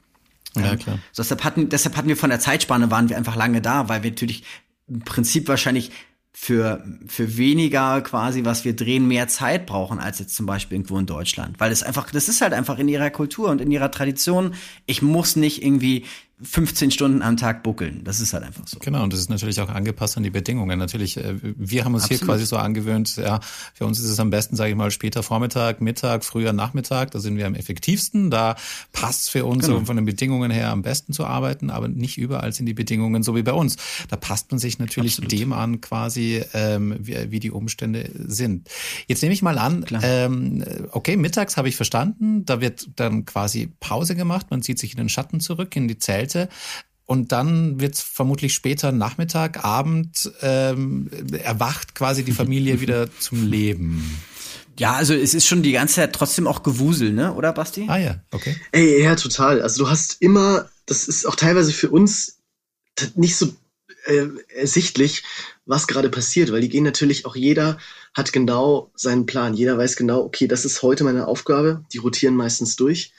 [SPEAKER 4] ja, klar. So, deshalb, hatten, deshalb hatten wir von der Zeitspanne waren wir einfach lange da, weil wir natürlich im Prinzip wahrscheinlich für, für weniger quasi, was wir drehen, mehr Zeit brauchen als jetzt zum Beispiel irgendwo in Deutschland. Weil es einfach, das ist halt einfach in ihrer Kultur und in ihrer Tradition. Ich muss nicht irgendwie 15 Stunden am Tag buckeln. Das ist halt einfach so.
[SPEAKER 2] Genau, und das ist natürlich auch angepasst an die Bedingungen. Natürlich, äh, wir haben uns Absolut. hier quasi so angewöhnt, ja, für uns ist es am besten, sage ich mal, später Vormittag, Mittag, früher Nachmittag, da sind wir am effektivsten. Da passt für uns genau. so von den Bedingungen her am besten zu arbeiten, aber nicht überall sind die Bedingungen so wie bei uns. Da passt man sich natürlich Absolut. dem an, quasi, ähm, wie, wie die Umstände sind. Jetzt nehme ich mal an, ähm, okay, mittags habe ich verstanden, da wird dann quasi Pause gemacht, man zieht sich in den Schatten zurück, in die Zelte Seite. Und dann wird es vermutlich später Nachmittag, Abend, ähm, erwacht quasi die Familie wieder zum Leben.
[SPEAKER 4] Ja, also es ist schon die ganze Zeit trotzdem auch Gewusel, ne? Oder Basti?
[SPEAKER 2] Ah ja, okay.
[SPEAKER 3] Ey, ja, total. Also du hast immer, das ist auch teilweise für uns nicht so äh, ersichtlich, was gerade passiert, weil die gehen natürlich auch jeder hat genau seinen Plan. Jeder weiß genau, okay, das ist heute meine Aufgabe. Die rotieren meistens durch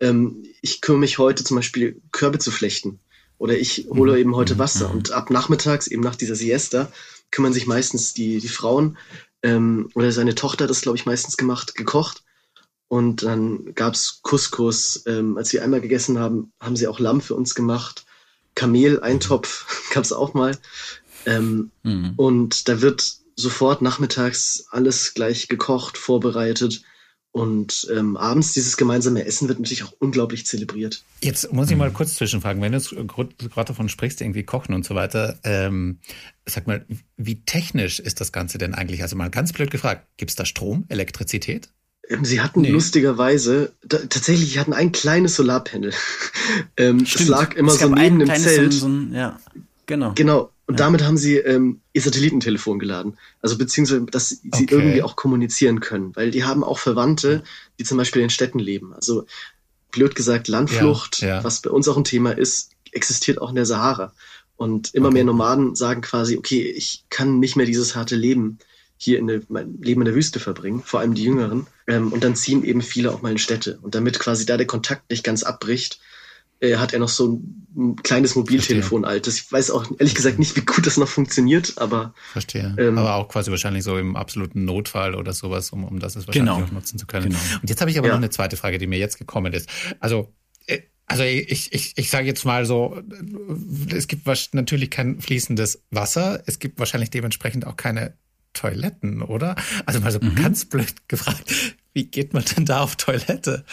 [SPEAKER 3] ähm, ich kümmere mich heute zum Beispiel Körbe zu flechten oder ich hole mhm. eben heute mhm. Wasser. Und ab nachmittags, eben nach dieser Siesta, kümmern sich meistens die, die Frauen ähm, oder seine Tochter, das glaube ich meistens gemacht, gekocht. Und dann gab's Couscous. Ähm, als wir einmal gegessen haben, haben sie auch Lamm für uns gemacht. Kamel, Eintopf gab's auch mal. Ähm, mhm. Und da wird sofort nachmittags alles gleich gekocht, vorbereitet. Und ähm, abends dieses gemeinsame Essen wird natürlich auch unglaublich zelebriert.
[SPEAKER 2] Jetzt muss ich mal kurz zwischenfragen, wenn du gerade davon sprichst, irgendwie kochen und so weiter. Ähm, sag mal, wie technisch ist das Ganze denn eigentlich? Also mal ganz blöd gefragt, gibt es da Strom, Elektrizität?
[SPEAKER 3] Ähm, sie hatten nee. lustigerweise, da, tatsächlich, sie hatten ein kleines Solarpanel. ähm, das lag immer es so neben dem Zelt. So, so ja, genau. Genau. Und ja. damit haben sie ähm, ihr Satellitentelefon geladen. Also beziehungsweise, dass sie okay. irgendwie auch kommunizieren können. Weil die haben auch Verwandte, die zum Beispiel in Städten leben. Also blöd gesagt, Landflucht, ja, ja. was bei uns auch ein Thema ist, existiert auch in der Sahara. Und immer okay. mehr Nomaden sagen quasi, okay, ich kann nicht mehr dieses harte Leben hier in der, mein Leben in der Wüste verbringen, vor allem die Jüngeren. Ähm, und dann ziehen eben viele auch mal in Städte. Und damit quasi da der Kontakt nicht ganz abbricht, äh, hat er noch so ein, ein kleines Mobiltelefon
[SPEAKER 2] Verstehe.
[SPEAKER 3] altes. Ich weiß auch ehrlich gesagt nicht, wie gut das noch funktioniert, aber
[SPEAKER 2] Verstehe.
[SPEAKER 3] Ähm,
[SPEAKER 2] aber auch quasi wahrscheinlich so im absoluten Notfall oder sowas, um, um das es wahrscheinlich
[SPEAKER 4] Genau.
[SPEAKER 2] auch nutzen zu können.
[SPEAKER 4] Genau.
[SPEAKER 2] Und jetzt habe ich aber
[SPEAKER 3] Ja.
[SPEAKER 2] noch eine zweite Frage, die mir jetzt gekommen ist. Also, äh, also ich, ich, ich sage jetzt mal so, es gibt natürlich kein fließendes Wasser, es gibt wahrscheinlich dementsprechend auch keine Toiletten, oder? Also mal so
[SPEAKER 4] Mhm.
[SPEAKER 2] ganz blöd gefragt, wie geht man denn da auf Toilette?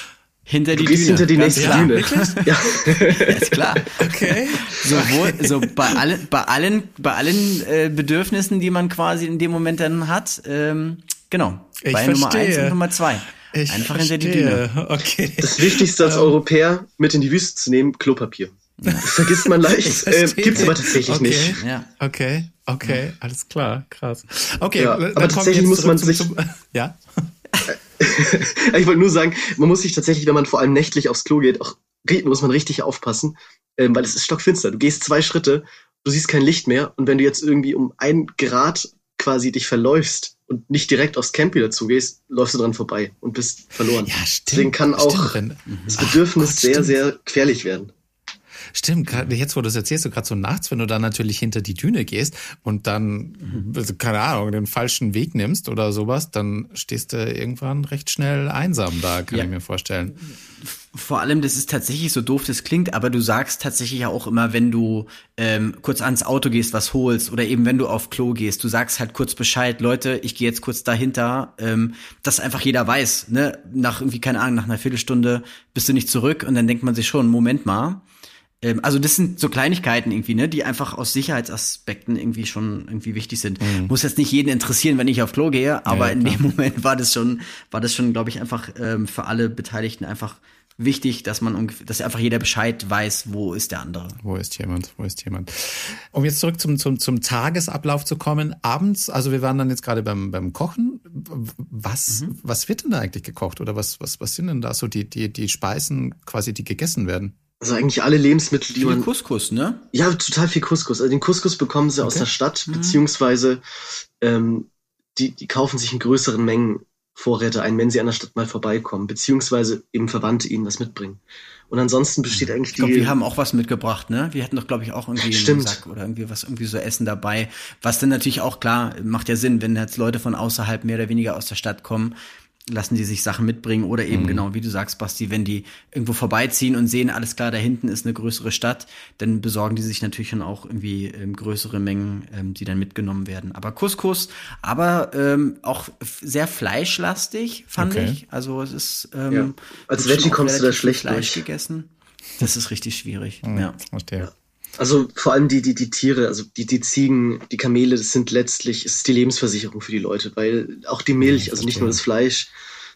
[SPEAKER 4] Hinter
[SPEAKER 3] du
[SPEAKER 4] die
[SPEAKER 3] gehst
[SPEAKER 4] Düne.
[SPEAKER 3] hinter die nächste
[SPEAKER 4] klar.
[SPEAKER 3] Düne. Ja.
[SPEAKER 4] Ja, ist klar.
[SPEAKER 2] Okay.
[SPEAKER 4] Sowohl, so bei allen, bei allen, bei allen äh, Bedürfnissen, die man quasi in dem Moment dann hat, ähm, genau.
[SPEAKER 2] Ich
[SPEAKER 4] bei Nummer eins
[SPEAKER 2] verstehe.
[SPEAKER 4] und Nummer zwei.
[SPEAKER 2] Ich
[SPEAKER 4] Einfach hinter die Düne.
[SPEAKER 2] verstehe. Okay.
[SPEAKER 3] Das Wichtigste als Europäer mit in die Wüste zu nehmen, Klopapier. Das vergisst man leicht, äh,
[SPEAKER 2] verstehe.
[SPEAKER 3] gibt's aber tatsächlich
[SPEAKER 2] okay.
[SPEAKER 3] nicht.
[SPEAKER 4] Ja.
[SPEAKER 2] Okay, okay, alles klar, krass. Okay,
[SPEAKER 3] Ja, aber tatsächlich muss man sich-
[SPEAKER 2] zum, zum, ja.
[SPEAKER 3] ich wollte nur sagen, man muss sich tatsächlich, wenn man vor allem nächtlich aufs Klo geht, auch muss man richtig aufpassen, ähm, weil es ist stockfinster. Du gehst zwei Schritte, du siehst kein Licht mehr und wenn du jetzt irgendwie um ein Grad quasi dich verläufst und nicht direkt aufs Camp wieder zugehst, läufst du dran vorbei und bist verloren.
[SPEAKER 2] Ja, stimmt.
[SPEAKER 3] Deswegen kann auch
[SPEAKER 2] stimmt,
[SPEAKER 3] das
[SPEAKER 2] Ach
[SPEAKER 3] Bedürfnis
[SPEAKER 2] Gott,
[SPEAKER 3] sehr,
[SPEAKER 2] stimmt.
[SPEAKER 3] sehr gefährlich werden.
[SPEAKER 2] Stimmt, gerade jetzt, wo du es erzählst, so gerade so nachts, wenn du dann natürlich hinter die Düne gehst und dann, also keine Ahnung, den falschen Weg nimmst oder sowas, dann stehst du irgendwann recht schnell einsam da, kann
[SPEAKER 4] Ja.
[SPEAKER 2] ich mir vorstellen.
[SPEAKER 4] Vor allem, das ist tatsächlich so doof, das klingt, aber du sagst tatsächlich ja auch immer, wenn du ähm, kurz ans Auto gehst, was holst oder eben wenn du auf Klo gehst, du sagst halt kurz Bescheid, Leute, ich gehe jetzt kurz dahinter, ähm, dass einfach jeder weiß, ne, nach irgendwie, keine Ahnung, nach einer Viertelstunde bist du nicht zurück und dann denkt man sich schon, Moment mal. Ähm, also das sind so Kleinigkeiten irgendwie, ne, die einfach aus Sicherheitsaspekten irgendwie schon irgendwie wichtig sind. Muss jetzt nicht jeden interessieren, wenn ich auf Klo gehe, aber
[SPEAKER 2] Mhm. ja,
[SPEAKER 4] in dem Moment war das schon, war das schon, glaube ich, einfach ähm, für alle Beteiligten einfach wichtig, dass man dass einfach jeder Bescheid weiß, wo ist der andere.
[SPEAKER 2] Wo ist jemand? Wo ist jemand? Um jetzt zurück zum, zum, zum Tagesablauf zu kommen. Abends, also wir waren dann jetzt gerade beim, beim Kochen. Was,
[SPEAKER 3] Mhm.
[SPEAKER 2] was wird denn da eigentlich gekocht? Oder was, was, was sind denn da so die, die, die Speisen quasi, die gegessen werden?
[SPEAKER 3] Also eigentlich alle Lebensmittel, die
[SPEAKER 4] Viel
[SPEAKER 3] man
[SPEAKER 4] Couscous, ne?
[SPEAKER 3] Ja, total viel Couscous. Also den Couscous bekommen sie aus
[SPEAKER 2] Okay.
[SPEAKER 3] der Stadt, beziehungsweise ähm, die, die kaufen sich in größeren Mengen Vorräte ein, wenn sie an der Stadt mal vorbeikommen, beziehungsweise eben Verwandte ihnen was mitbringen. Und ansonsten besteht eigentlich
[SPEAKER 4] Ich glaube,
[SPEAKER 3] die.
[SPEAKER 4] wir haben auch was mitgebracht, ne? Wir hatten doch, glaube ich, auch irgendwie einen
[SPEAKER 3] Stimmt.
[SPEAKER 4] Sack oder irgendwie was, irgendwie so Essen dabei. Was dann natürlich auch klar, macht ja Sinn, wenn jetzt Leute von außerhalb mehr oder weniger aus der Stadt kommen, lassen die sich Sachen mitbringen oder eben genau, wie du sagst, Basti, wenn die irgendwo vorbeiziehen und sehen, alles klar, da hinten ist eine größere Stadt, dann besorgen die sich natürlich schon auch irgendwie ähm, größere Mengen, ähm, die dann mitgenommen werden. Aber Couscous, aber ähm, auch sehr fleischlastig, fand
[SPEAKER 2] Okay.
[SPEAKER 4] ich. Also es ist ähm,
[SPEAKER 3] Ja. Als Veggie kommst du da schlecht
[SPEAKER 4] Fleisch
[SPEAKER 3] durch.
[SPEAKER 4] gegessen. Das ist richtig schwierig.
[SPEAKER 2] Hm,
[SPEAKER 4] Ja.
[SPEAKER 2] Verstehe.
[SPEAKER 3] Also vor allem die, die, die Tiere, also die, die Ziegen, die Kamele, das sind letztlich, es ist die Lebensversicherung für die Leute, weil auch die Milch, also nicht nur das Fleisch,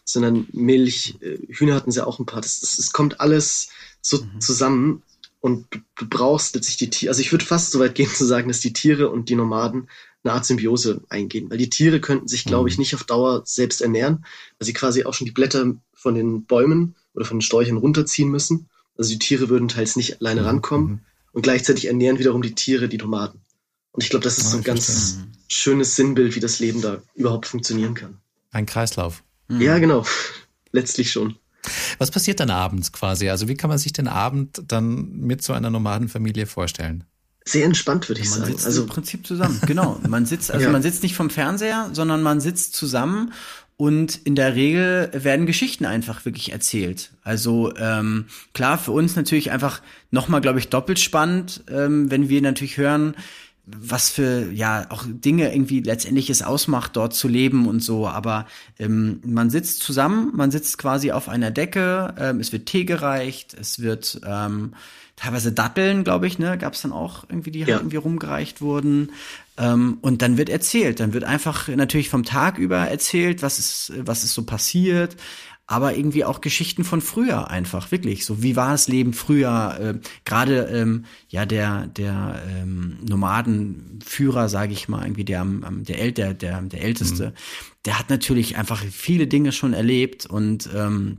[SPEAKER 3] sondern Milch, äh, Hühner hatten sie auch ein paar, das, das, es kommt alles so zusammen und du, du brauchst letztlich die Tiere, also ich würde fast so weit gehen zu sagen, dass die Tiere und die Nomaden eine Art Symbiose eingehen, weil die Tiere könnten sich, glaube ich, nicht auf Dauer selbst ernähren, weil sie quasi auch schon die Blätter von den Bäumen oder von den Sträuchern runterziehen müssen. Also die Tiere würden teils nicht alleine rankommen und gleichzeitig ernähren wiederum die Tiere die Nomaden. Und ich glaube, das ist
[SPEAKER 2] Ah,
[SPEAKER 3] so ein
[SPEAKER 2] ich
[SPEAKER 3] ganz schönes Sinnbild, wie das Leben da überhaupt funktionieren kann.
[SPEAKER 2] Ein Kreislauf.
[SPEAKER 3] Ja, genau. Letztlich schon.
[SPEAKER 2] Was passiert dann abends quasi? Also wie kann man sich den Abend dann mit so einer Nomadenfamilie vorstellen?
[SPEAKER 3] Sehr entspannt, würde ich
[SPEAKER 4] Man
[SPEAKER 3] sagen.
[SPEAKER 4] sitzt
[SPEAKER 3] Also
[SPEAKER 4] im Prinzip zusammen, genau. Man sitzt, also
[SPEAKER 3] Ja.
[SPEAKER 4] man sitzt nicht vom Fernseher, sondern man sitzt zusammen und in der Regel werden Geschichten einfach wirklich erzählt. Also ähm, klar, für uns natürlich einfach nochmal, glaube ich, doppelt spannend, ähm, wenn wir natürlich hören, was für ja auch Dinge irgendwie letztendlich es ausmacht, dort zu leben und so. Aber ähm, man sitzt zusammen, man sitzt quasi auf einer Decke, ähm, es wird Tee gereicht, es wird ähm, teilweise Datteln, glaube ich, ne, gab es dann auch irgendwie, die
[SPEAKER 3] Ja.
[SPEAKER 4] halt irgendwie rumgereicht wurden. Ähm, und dann wird erzählt, dann wird einfach natürlich vom Tag über erzählt, was ist, was ist so passiert aber irgendwie auch Geschichten von früher einfach, wirklich. So, wie war das Leben früher? Ähm, Gerade ähm, ja der der ähm, Nomadenführer, sage ich mal, irgendwie der der, äl der der der älteste, der hat natürlich einfach viele Dinge schon erlebt und ähm,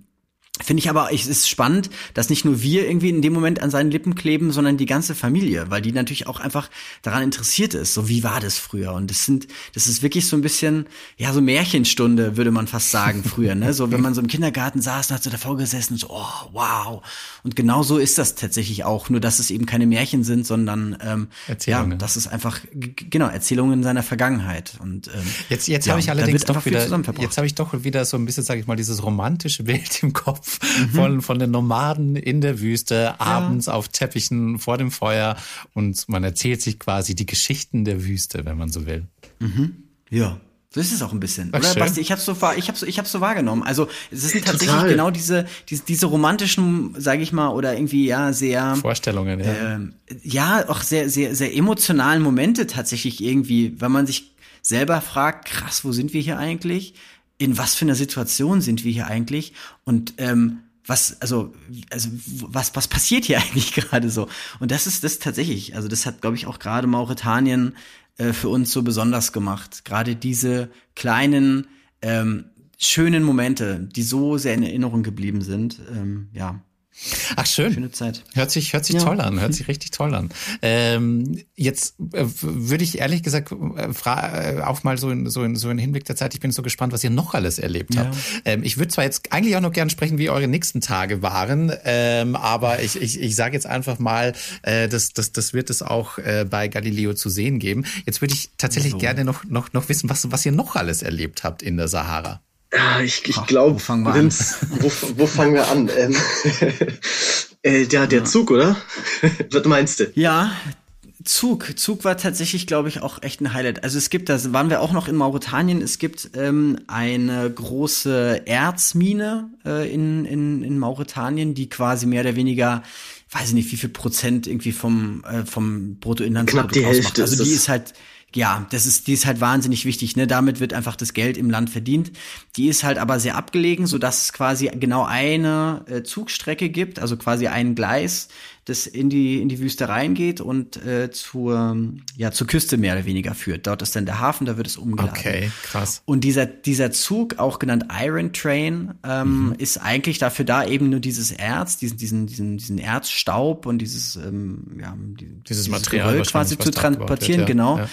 [SPEAKER 4] Finde ich aber, es ist spannend, dass nicht nur wir irgendwie in dem Moment an seinen Lippen kleben, sondern die ganze Familie, weil die natürlich auch einfach daran interessiert ist. So, wie war das früher? Und das sind, das ist wirklich so ein bisschen, ja, so Märchenstunde, würde man fast sagen, früher, ne? So, wenn man so im Kindergarten saß und hat so davor gesessen und so, oh, wow. Und genau so ist das tatsächlich auch, nur dass es eben keine Märchen sind, sondern, ähm, ja, das ist einfach, genau, Erzählungen seiner Vergangenheit. Und, ähm,
[SPEAKER 2] jetzt, jetzt ja, habe ich allerdings doch wieder, jetzt habe ich doch wieder so ein bisschen, sage ich mal, dieses romantische Bild im Kopf mhm. von, von den Nomaden in der Wüste, abends ja. auf Teppichen vor dem Feuer und man erzählt sich quasi die Geschichten der Wüste, wenn man so will.
[SPEAKER 4] Mhm. Ja. So ist es auch ein bisschen. Ach, Oder schön. Basti, ich hab's so ich hab's, ich hab's so wahrgenommen. Also es sind tatsächlich Total. genau diese, diese, diese romantischen, sage ich mal, oder irgendwie ja sehr
[SPEAKER 2] Vorstellungen, ja.
[SPEAKER 4] Äh, ja, auch sehr, sehr, sehr emotionalen Momente tatsächlich irgendwie, wenn man sich selber fragt, krass, wo sind wir hier eigentlich? In was für einer Situation sind wir hier eigentlich und ähm, was, also, also was, was passiert hier eigentlich gerade so? Und das ist das tatsächlich, also das hat, glaube ich, auch gerade Mauretanien äh, für uns so besonders gemacht. Gerade diese kleinen, ähm, schönen Momente, die so sehr in Erinnerung geblieben sind, ähm, ja,
[SPEAKER 2] Ach schön.
[SPEAKER 4] Schöne Zeit.
[SPEAKER 2] Hört sich, hört sich ja. toll an, hört sich richtig toll an. Ähm, jetzt äh, würde ich ehrlich gesagt äh, äh, auch mal so in, so, in, so in Hinblick der Zeit, ich bin so gespannt, was ihr noch alles erlebt habt. Ja. Ähm, ich würde zwar jetzt eigentlich auch noch gern sprechen, wie eure nächsten Tage waren, ähm, aber ich, ich, ich sage jetzt einfach mal, äh, das, das, das wird es auch äh, bei Galileo zu sehen geben. Jetzt würde ich tatsächlich so. gerne noch, noch, noch wissen, was, was ihr noch alles erlebt habt in der Sahara.
[SPEAKER 3] Ja, ich, ich glaube, wo, wo, wo fangen wir an? Ähm, äh, der, der Zug, oder? Was meinst du?
[SPEAKER 4] Ja, Zug. Zug war tatsächlich, glaube ich, auch echt ein Highlight. Also es gibt, da waren wir auch noch in Mauretanien, es gibt ähm, eine große Erzmine äh, in, in, in Mauretanien, die quasi mehr oder weniger, weiß ich nicht, wie viel Prozent irgendwie vom, äh, vom Bruttoinlandsprodukt
[SPEAKER 3] Knapp die Hälfte
[SPEAKER 4] Also die ist halt ja, das ist, die ist halt wahnsinnig wichtig, ne? Damit wird einfach das Geld im Land verdient. Die ist halt aber sehr abgelegen, so dass es quasi genau eine äh, Zugstrecke gibt, also quasi ein Gleis, das in die in die Wüste reingeht und äh, zur ja zur Küste mehr oder weniger führt. Dort ist dann der Hafen, da wird es umgeladen.
[SPEAKER 2] Okay, krass.
[SPEAKER 4] Und dieser dieser Zug, auch genannt Iron Train, ähm, mhm. ist eigentlich dafür da, eben nur dieses Erz, diesen diesen diesen diesen Erzstaub und dieses ähm, ja
[SPEAKER 2] dieses, dieses Material Geröll
[SPEAKER 4] quasi zu transportieren, ja. genau. Ja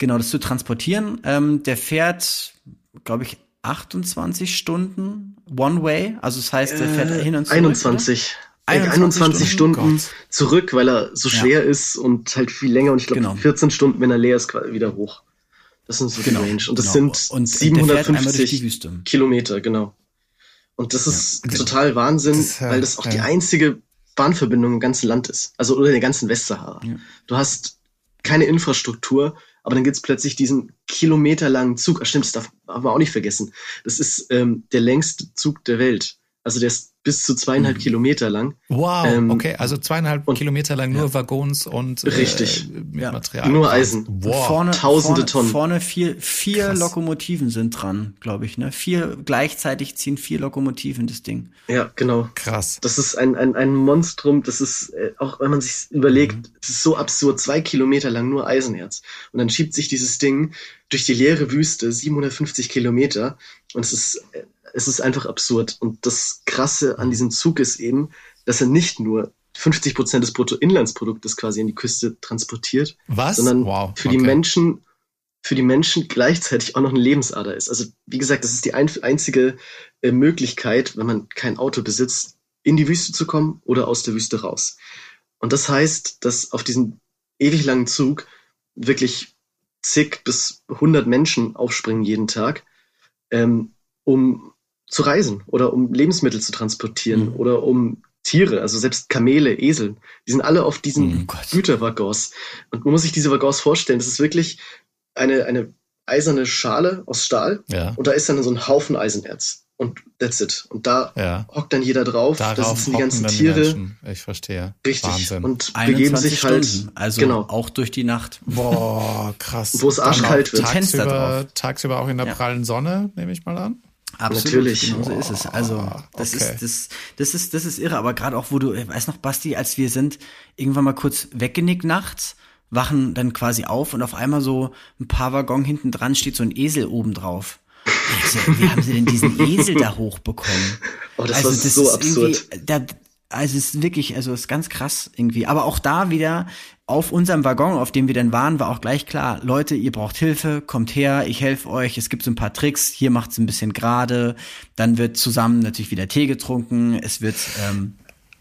[SPEAKER 4] genau das zu transportieren. Ähm, der fährt, glaube ich, 28 Stunden One Way. Also das heißt, der fährt äh, hin und zurück.
[SPEAKER 3] 21. 21, 21 Stunden, Stunden zurück, weil er so schwer ja. ist und halt viel länger. Und ich glaube, genau. 14 Stunden, wenn er leer ist, wieder hoch. Das sind so genau. die Range. Und das genau. sind und 750 Kilometer, genau. Und das ist ja. total Wahnsinn, das, weil das auch ja. die einzige Bahnverbindung im ganzen Land ist. Also oder in der ganzen Westsahara. Du hast keine Infrastruktur aber dann gibt's plötzlich diesen kilometerlangen Zug. Ach stimmt, das darf man auch nicht vergessen. Das ist ähm, der längste Zug der Welt. Also der ist bis zu zweieinhalb mhm. Kilometer lang.
[SPEAKER 2] Wow, ähm, okay, also zweieinhalb und, Kilometer lang nur ja. Waggons und
[SPEAKER 3] äh, richtig.
[SPEAKER 2] ja. Material.
[SPEAKER 3] Nur Eisen.
[SPEAKER 4] Wow. Vorne, Tausende vorne, Tonnen. Vorne vier, vier Krass. Lokomotiven sind dran, glaube ich. Ne? Vier gleichzeitig ziehen vier Lokomotiven das Ding.
[SPEAKER 3] Ja, genau.
[SPEAKER 2] Krass.
[SPEAKER 3] Das ist ein, ein, ein Monstrum. Das ist, äh, auch wenn man sich überlegt, mhm. es ist so absurd, zwei Kilometer lang nur Eisenerz. Und dann schiebt sich dieses Ding durch die leere Wüste, 750 Kilometer. Und es ist es ist einfach absurd. Und das Krasse an diesem Zug ist eben, dass er nicht nur 50 Prozent des Bruttoinlandsproduktes quasi an die Küste transportiert,
[SPEAKER 2] Was?
[SPEAKER 3] sondern
[SPEAKER 2] wow.
[SPEAKER 3] für okay. die Menschen für die Menschen gleichzeitig auch noch eine Lebensader ist. Also wie gesagt, das ist die ein, einzige äh, Möglichkeit, wenn man kein Auto besitzt, in die Wüste zu kommen oder aus der Wüste raus. Und das heißt, dass auf diesem ewig langen Zug wirklich zig bis hundert Menschen aufspringen jeden Tag, ähm, um zu reisen oder um Lebensmittel zu transportieren mhm. oder um Tiere, also selbst Kamele, Esel, die sind alle auf diesen oh Güterwaggons. Und man muss sich diese Waggons vorstellen, das ist wirklich eine, eine eiserne Schale aus Stahl
[SPEAKER 2] ja.
[SPEAKER 3] und da ist dann so ein Haufen Eisenerz. Und that's it. Und da ja. hockt dann jeder drauf.
[SPEAKER 2] Darauf da sitzen die ganzen Tiere. Die ich verstehe.
[SPEAKER 3] Richtig.
[SPEAKER 2] Wahnsinn.
[SPEAKER 3] Und begeben sich halt. Stunden,
[SPEAKER 4] also genau. auch durch die Nacht.
[SPEAKER 2] Boah, krass.
[SPEAKER 3] Wo es arschkalt wird.
[SPEAKER 2] Tagsüber, tagsüber auch in der ja. prallen Sonne, nehme ich mal an.
[SPEAKER 4] Absolut, Natürlich. Genau so ist es. Also das okay. ist das, das ist das ist irre. Aber gerade auch, wo du, weißt noch, Basti, als wir sind irgendwann mal kurz weggenickt nachts, wachen dann quasi auf und auf einmal so ein paar Waggon hinten dran steht so ein Esel oben drauf. Wie haben sie denn diesen Esel da hochbekommen?
[SPEAKER 3] Oh, das also, war das so absurd.
[SPEAKER 4] Da, also es ist wirklich, also es ist ganz krass irgendwie. Aber auch da wieder auf unserem Waggon, auf dem wir dann waren, war auch gleich klar, Leute, ihr braucht Hilfe, kommt her, ich helfe euch, es gibt so ein paar Tricks, hier macht's ein bisschen gerade, dann wird zusammen natürlich wieder Tee getrunken, es wird ähm,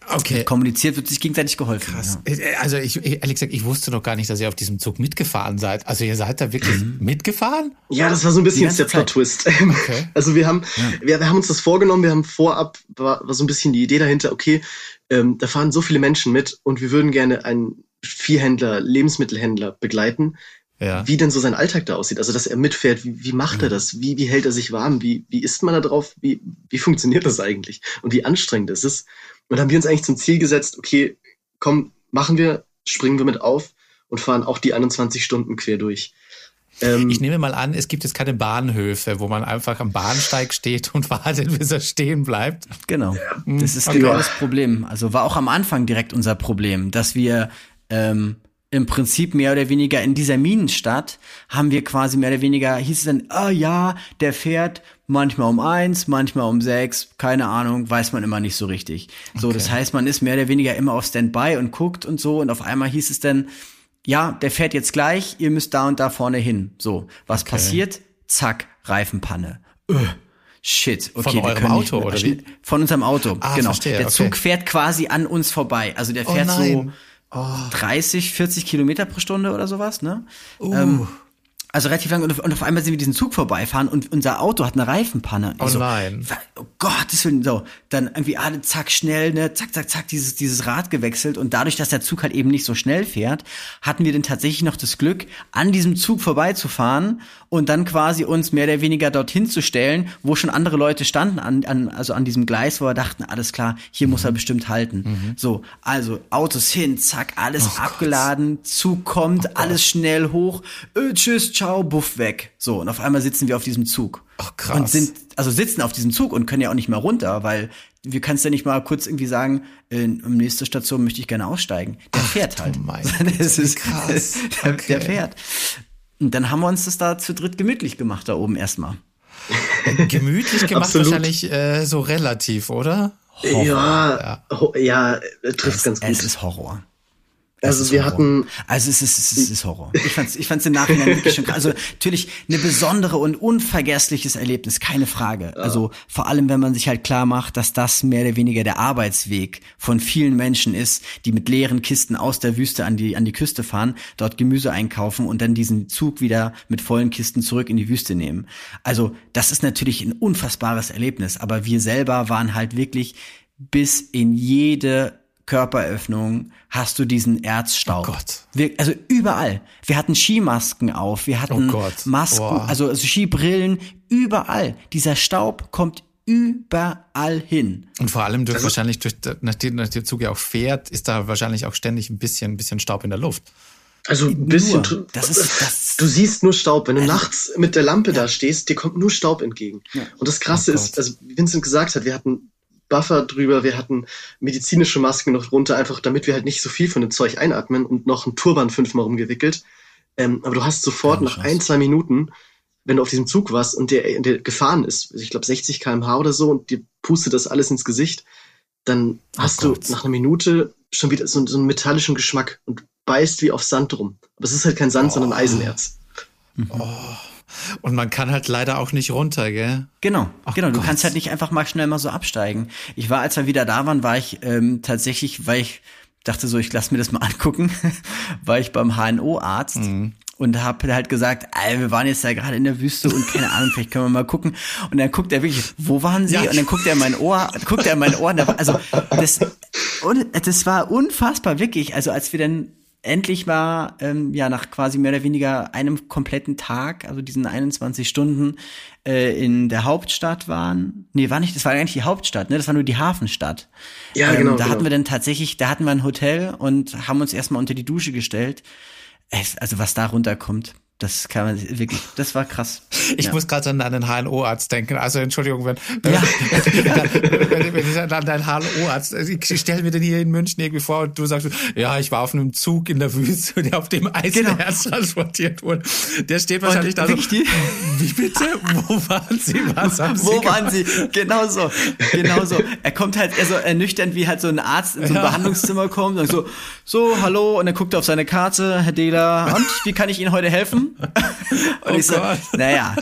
[SPEAKER 4] okay. kommuniziert, wird sich gegenseitig geholfen.
[SPEAKER 2] Krass. Ja. Äh, also ich, ehrlich gesagt, ich wusste noch gar nicht, dass ihr auf diesem Zug mitgefahren seid. Also ihr seid da wirklich mhm. mitgefahren?
[SPEAKER 3] Ja, das war so ein bisschen der Plot-Twist. Okay. Also wir haben, ja. wir, wir, haben uns das vorgenommen, wir haben vorab, war, war so ein bisschen die Idee dahinter, okay, ähm, da fahren so viele Menschen mit und wir würden gerne einen Viehhändler, Lebensmittelhändler begleiten, ja. wie denn so sein Alltag da aussieht. Also, dass er mitfährt, wie, wie macht mhm. er das? Wie, wie hält er sich warm? Wie, wie isst man da drauf? Wie, wie funktioniert das eigentlich? Und wie anstrengend ist es? Und dann haben wir uns eigentlich zum Ziel gesetzt, okay, komm, machen wir, springen wir mit auf und fahren auch die 21 Stunden quer durch.
[SPEAKER 2] Ähm, ich nehme mal an, es gibt jetzt keine Bahnhöfe, wo man einfach am Bahnsteig steht und wartet, bis er stehen bleibt.
[SPEAKER 4] Genau. Das ist okay. genau das Problem. Also war auch am Anfang direkt unser Problem, dass wir ähm, im Prinzip mehr oder weniger in dieser Minenstadt haben wir quasi mehr oder weniger, hieß es dann, ah oh ja, der fährt manchmal um eins, manchmal um sechs, keine Ahnung, weiß man immer nicht so richtig. So, okay. das heißt, man ist mehr oder weniger immer auf Standby und guckt und so und auf einmal hieß es dann, ja, der fährt jetzt gleich, ihr müsst da und da vorne hin. So, was okay. passiert? Zack, Reifenpanne. Öh. Shit, okay.
[SPEAKER 2] Von eurem Auto, oder wie?
[SPEAKER 4] Von unserem Auto, ah, genau. Verstehe, der Zug fährt quasi an uns vorbei. Also der oh fährt oh so oh. 30, 40 Kilometer pro Stunde oder sowas, ne? Uh. Ähm, also relativ lang und auf einmal sind wir diesen Zug vorbeifahren und unser Auto hat eine Reifenpanne.
[SPEAKER 2] Oh so, nein.
[SPEAKER 4] Oh Gott, das will so. Dann irgendwie alle zack schnell, ne, zack, zack, zack, dieses, dieses Rad gewechselt und dadurch, dass der Zug halt eben nicht so schnell fährt, hatten wir dann tatsächlich noch das Glück, an diesem Zug vorbeizufahren und dann quasi uns mehr oder weniger dorthin zu stellen, wo schon andere Leute standen, an, an, also an diesem Gleis, wo wir dachten, alles klar, hier mhm. muss er bestimmt halten. Mhm. So, also Autos hin, zack, alles oh abgeladen, Gott. Zug kommt, oh alles schnell hoch, öh, tschüss, ciao, buff weg. So, und auf einmal sitzen wir auf diesem Zug.
[SPEAKER 2] Ach, krass.
[SPEAKER 4] Und sind, also sitzen auf diesem Zug und können ja auch nicht mehr runter, weil wir kannst ja nicht mal kurz irgendwie sagen, in, in nächste Station möchte ich gerne aussteigen. Der Ach, fährt halt.
[SPEAKER 2] Mein das ist krass.
[SPEAKER 4] Der, okay. der fährt. Und dann haben wir uns das da zu dritt gemütlich gemacht, da oben erstmal.
[SPEAKER 2] Gemütlich gemacht wahrscheinlich äh, so relativ, oder?
[SPEAKER 3] Horror, ja, ja, ja trifft ganz gut.
[SPEAKER 4] Es ist Horror.
[SPEAKER 3] Also wir hatten.
[SPEAKER 4] Also es ist, es ist, es ist Horror. Ich fand's, ich fand's im Nachhinein wirklich schon. Also natürlich eine besondere und unvergessliches Erlebnis, keine Frage. Ja. Also vor allem, wenn man sich halt klar macht, dass das mehr oder weniger der Arbeitsweg von vielen Menschen ist, die mit leeren Kisten aus der Wüste an die an die Küste fahren, dort Gemüse einkaufen und dann diesen Zug wieder mit vollen Kisten zurück in die Wüste nehmen. Also das ist natürlich ein unfassbares Erlebnis. Aber wir selber waren halt wirklich bis in jede Körperöffnung hast du diesen Erzstaub.
[SPEAKER 2] Oh Gott.
[SPEAKER 4] Wir, also überall. Wir hatten Skimasken auf, wir hatten oh Masken, also, also Skibrillen, überall. Dieser Staub kommt überall hin.
[SPEAKER 2] Und vor allem durch also, wahrscheinlich durch nachdem der Zug ja auch fährt, ist da wahrscheinlich auch ständig ein bisschen, ein bisschen Staub in der Luft.
[SPEAKER 3] Also ein bisschen. Nur, das ist, das du siehst nur Staub. Wenn du also, nachts mit der Lampe ja. da stehst, dir kommt nur Staub entgegen. Ja. Und das Krasse oh ist, also wie Vincent gesagt hat, wir hatten Buffer drüber, wir hatten medizinische Masken noch drunter, einfach damit wir halt nicht so viel von dem Zeug einatmen und noch ein Turban fünfmal rumgewickelt. Ähm, aber du hast sofort nach ein, zwei Minuten, wenn du auf diesem Zug warst und der, der gefahren ist, ich glaube 60 kmh oder so und dir pustet das alles ins Gesicht, dann oh hast Gott. du nach einer Minute schon wieder so, so, einen metallischen Geschmack und beißt wie auf Sand rum. Aber es ist halt kein Sand, oh. sondern Eisenerz.
[SPEAKER 2] Oh. Und man kann halt leider auch nicht runter, gell?
[SPEAKER 4] Genau, Ach genau. Gott. Du kannst halt nicht einfach mal schnell mal so absteigen. Ich war, als wir wieder da waren, war ich ähm, tatsächlich, weil ich dachte so, ich lass mir das mal angucken, war ich beim HNO-Arzt. Mhm und habe halt gesagt, ey, wir waren jetzt da gerade in der Wüste und keine Ahnung, vielleicht können wir mal gucken. Und dann guckt er wirklich, wo waren Sie? Ja. Und dann guckt er in mein Ohr, guckt er in mein Ohr. Also das, das war unfassbar wirklich. Also als wir dann endlich war, ähm, ja, nach quasi mehr oder weniger einem kompletten Tag, also diesen 21 Stunden, äh, in der Hauptstadt waren. Nee, war nicht, das war eigentlich die Hauptstadt, ne? Das war nur die Hafenstadt.
[SPEAKER 3] Ja, ähm, genau.
[SPEAKER 4] Da
[SPEAKER 3] genau.
[SPEAKER 4] hatten wir dann tatsächlich, da hatten wir ein Hotel und haben uns erstmal unter die Dusche gestellt. Es, also was da runterkommt, Das kann man wirklich, das war krass.
[SPEAKER 2] Ich
[SPEAKER 4] ja.
[SPEAKER 2] muss gerade an einen HNO-Arzt denken. Also Entschuldigung, wenn, wenn, ja. wenn, wenn ich an deinen HNO-Arzt, also ich stelle mir den hier in München irgendwie vor und du sagst, ja, ich war auf einem Zug in der Wüste, der auf dem Eisenherz genau. transportiert wurde. Der steht wahrscheinlich und da so. Wie bitte? Wo waren Sie? Was haben Sie
[SPEAKER 4] Wo waren Sie? Genau so. Genau so. Er kommt halt eher so ernüchternd, wie halt so ein Arzt in so ein ja. Behandlungszimmer kommt und so, so, hallo, und dann guckt er auf seine Karte, Herr Dehler, und wie kann ich Ihnen heute helfen? Und
[SPEAKER 2] oh
[SPEAKER 4] ich so, naja,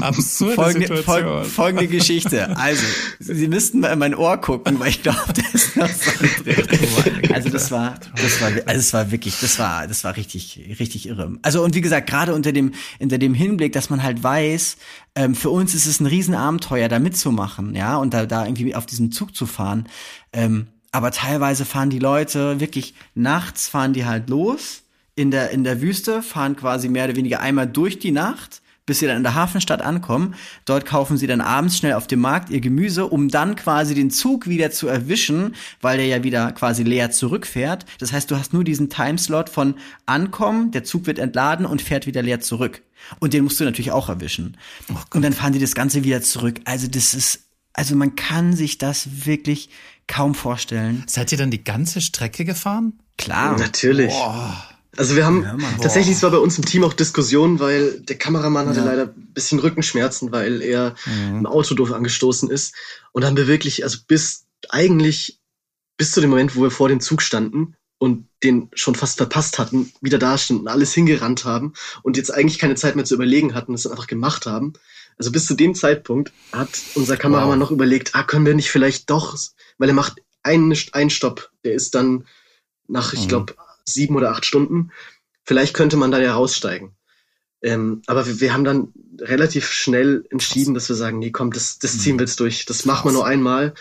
[SPEAKER 2] Absurde
[SPEAKER 4] folgende,
[SPEAKER 2] Situation.
[SPEAKER 4] fol folgende Geschichte. Also, Sie müssten mal in mein Ohr gucken, weil ich glaube, da ist noch so drin. Also das war, das war, also es war wirklich, das war, das war richtig, richtig irre. Also und wie gesagt, gerade unter dem, unter dem Hinblick, dass man halt weiß, ähm, für uns ist es ein Riesenabenteuer, da mitzumachen, ja, und da, da irgendwie auf diesem Zug zu fahren. Ähm, aber teilweise fahren die Leute wirklich nachts fahren die halt los in der, in der Wüste, fahren quasi mehr oder weniger einmal durch die Nacht, bis sie dann in der Hafenstadt ankommen. Dort kaufen sie dann abends schnell auf dem Markt ihr Gemüse, um dann quasi den Zug wieder zu erwischen, weil der ja wieder quasi leer zurückfährt. Das heißt, du hast nur diesen Timeslot von Ankommen, der Zug wird entladen und fährt wieder leer zurück. Und den musst du natürlich auch erwischen.
[SPEAKER 2] Oh
[SPEAKER 4] und dann fahren die das Ganze wieder zurück. Also das ist, also man kann sich das wirklich kaum vorstellen.
[SPEAKER 2] Seid ihr dann die ganze Strecke gefahren?
[SPEAKER 4] Klar.
[SPEAKER 3] Natürlich.
[SPEAKER 2] Boah.
[SPEAKER 3] Also wir haben
[SPEAKER 4] Ja,
[SPEAKER 3] tatsächlich, es war bei uns im Team auch Diskussion, weil der Kameramann hatte
[SPEAKER 4] Ja.
[SPEAKER 3] leider ein bisschen Rückenschmerzen, weil er
[SPEAKER 2] Mhm.
[SPEAKER 3] im Auto doof angestoßen ist. Und dann haben wir wirklich, also bis eigentlich bis zu dem Moment, wo wir vor dem Zug standen und den schon fast verpasst hatten, wieder da standen, alles hingerannt haben und jetzt eigentlich keine Zeit mehr zu überlegen hatten, es dann einfach gemacht haben. Also bis zu dem Zeitpunkt hat unser Kameramann noch überlegt, ah, können wir nicht vielleicht doch, weil er macht einen, einen Stopp, der ist dann nach, ich
[SPEAKER 2] Mhm.
[SPEAKER 3] glaube, sieben oder acht Stunden. Vielleicht könnte man da ja raussteigen. Ähm, aber wir, wir haben dann relativ schnell entschieden, dass wir sagen, nee, komm, das, das ziehen wir jetzt durch. Das machen wir nur einmal.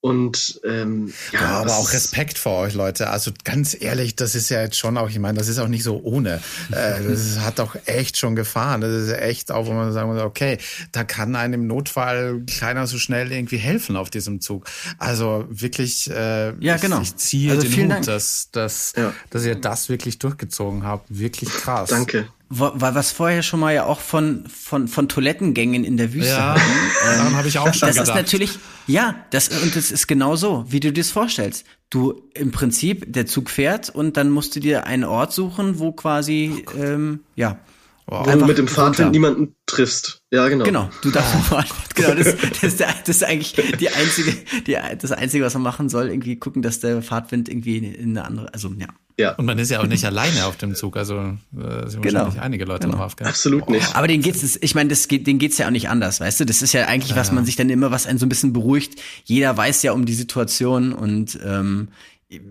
[SPEAKER 3] Und ähm, ja,
[SPEAKER 2] Ja, aber auch Respekt vor euch, Leute. Also ganz ehrlich, das ist ja jetzt schon auch, ich meine, das ist auch nicht so ohne. Äh, das hat auch echt schon gefahren. Das ist echt auch, wo man sagen muss, okay, da kann einem im Notfall keiner so schnell irgendwie helfen auf diesem Zug. Also wirklich, äh,
[SPEAKER 4] Ja, genau.
[SPEAKER 2] ich, ich ziehe
[SPEAKER 4] Also
[SPEAKER 2] den Hut,
[SPEAKER 4] Dank.
[SPEAKER 2] dass, dass,
[SPEAKER 3] Ja.
[SPEAKER 2] dass ihr das wirklich durchgezogen habt. Wirklich krass.
[SPEAKER 3] Danke.
[SPEAKER 4] Was vorher schon mal ja auch von, von, von Toilettengängen in der Wüste
[SPEAKER 2] Ja,
[SPEAKER 4] hatten.
[SPEAKER 2] daran habe ich auch schon
[SPEAKER 4] das
[SPEAKER 2] gedacht.
[SPEAKER 4] ist natürlich, ja, das, und das ist genau so, wie du dir das vorstellst. Du, im Prinzip, der Zug fährt und dann musst du dir einen Ort suchen, wo quasi, ähm, ja.
[SPEAKER 3] Wo du
[SPEAKER 4] einfach
[SPEAKER 3] mit dem Fahrtwind niemanden triffst. Ja, genau.
[SPEAKER 4] Genau, du darfst oh. genau, das, das, ist der, das ist eigentlich die einzige, die, das einzige, was man machen soll, irgendwie gucken, dass der Fahrtwind irgendwie in, in eine andere, also ja.
[SPEAKER 3] Ja,
[SPEAKER 2] Und man ist ja auch nicht alleine auf dem Zug. Also äh, sind
[SPEAKER 4] Genau.
[SPEAKER 2] wahrscheinlich einige Leute
[SPEAKER 4] Genau.
[SPEAKER 2] noch aufgehört.
[SPEAKER 3] absolut nicht.
[SPEAKER 4] Aber den geht's, ich meine, das geht, den geht's ja auch nicht anders, weißt du? Das ist ja eigentlich, was man sich dann immer, was einen so ein bisschen beruhigt. Jeder weiß ja um die Situation und ähm,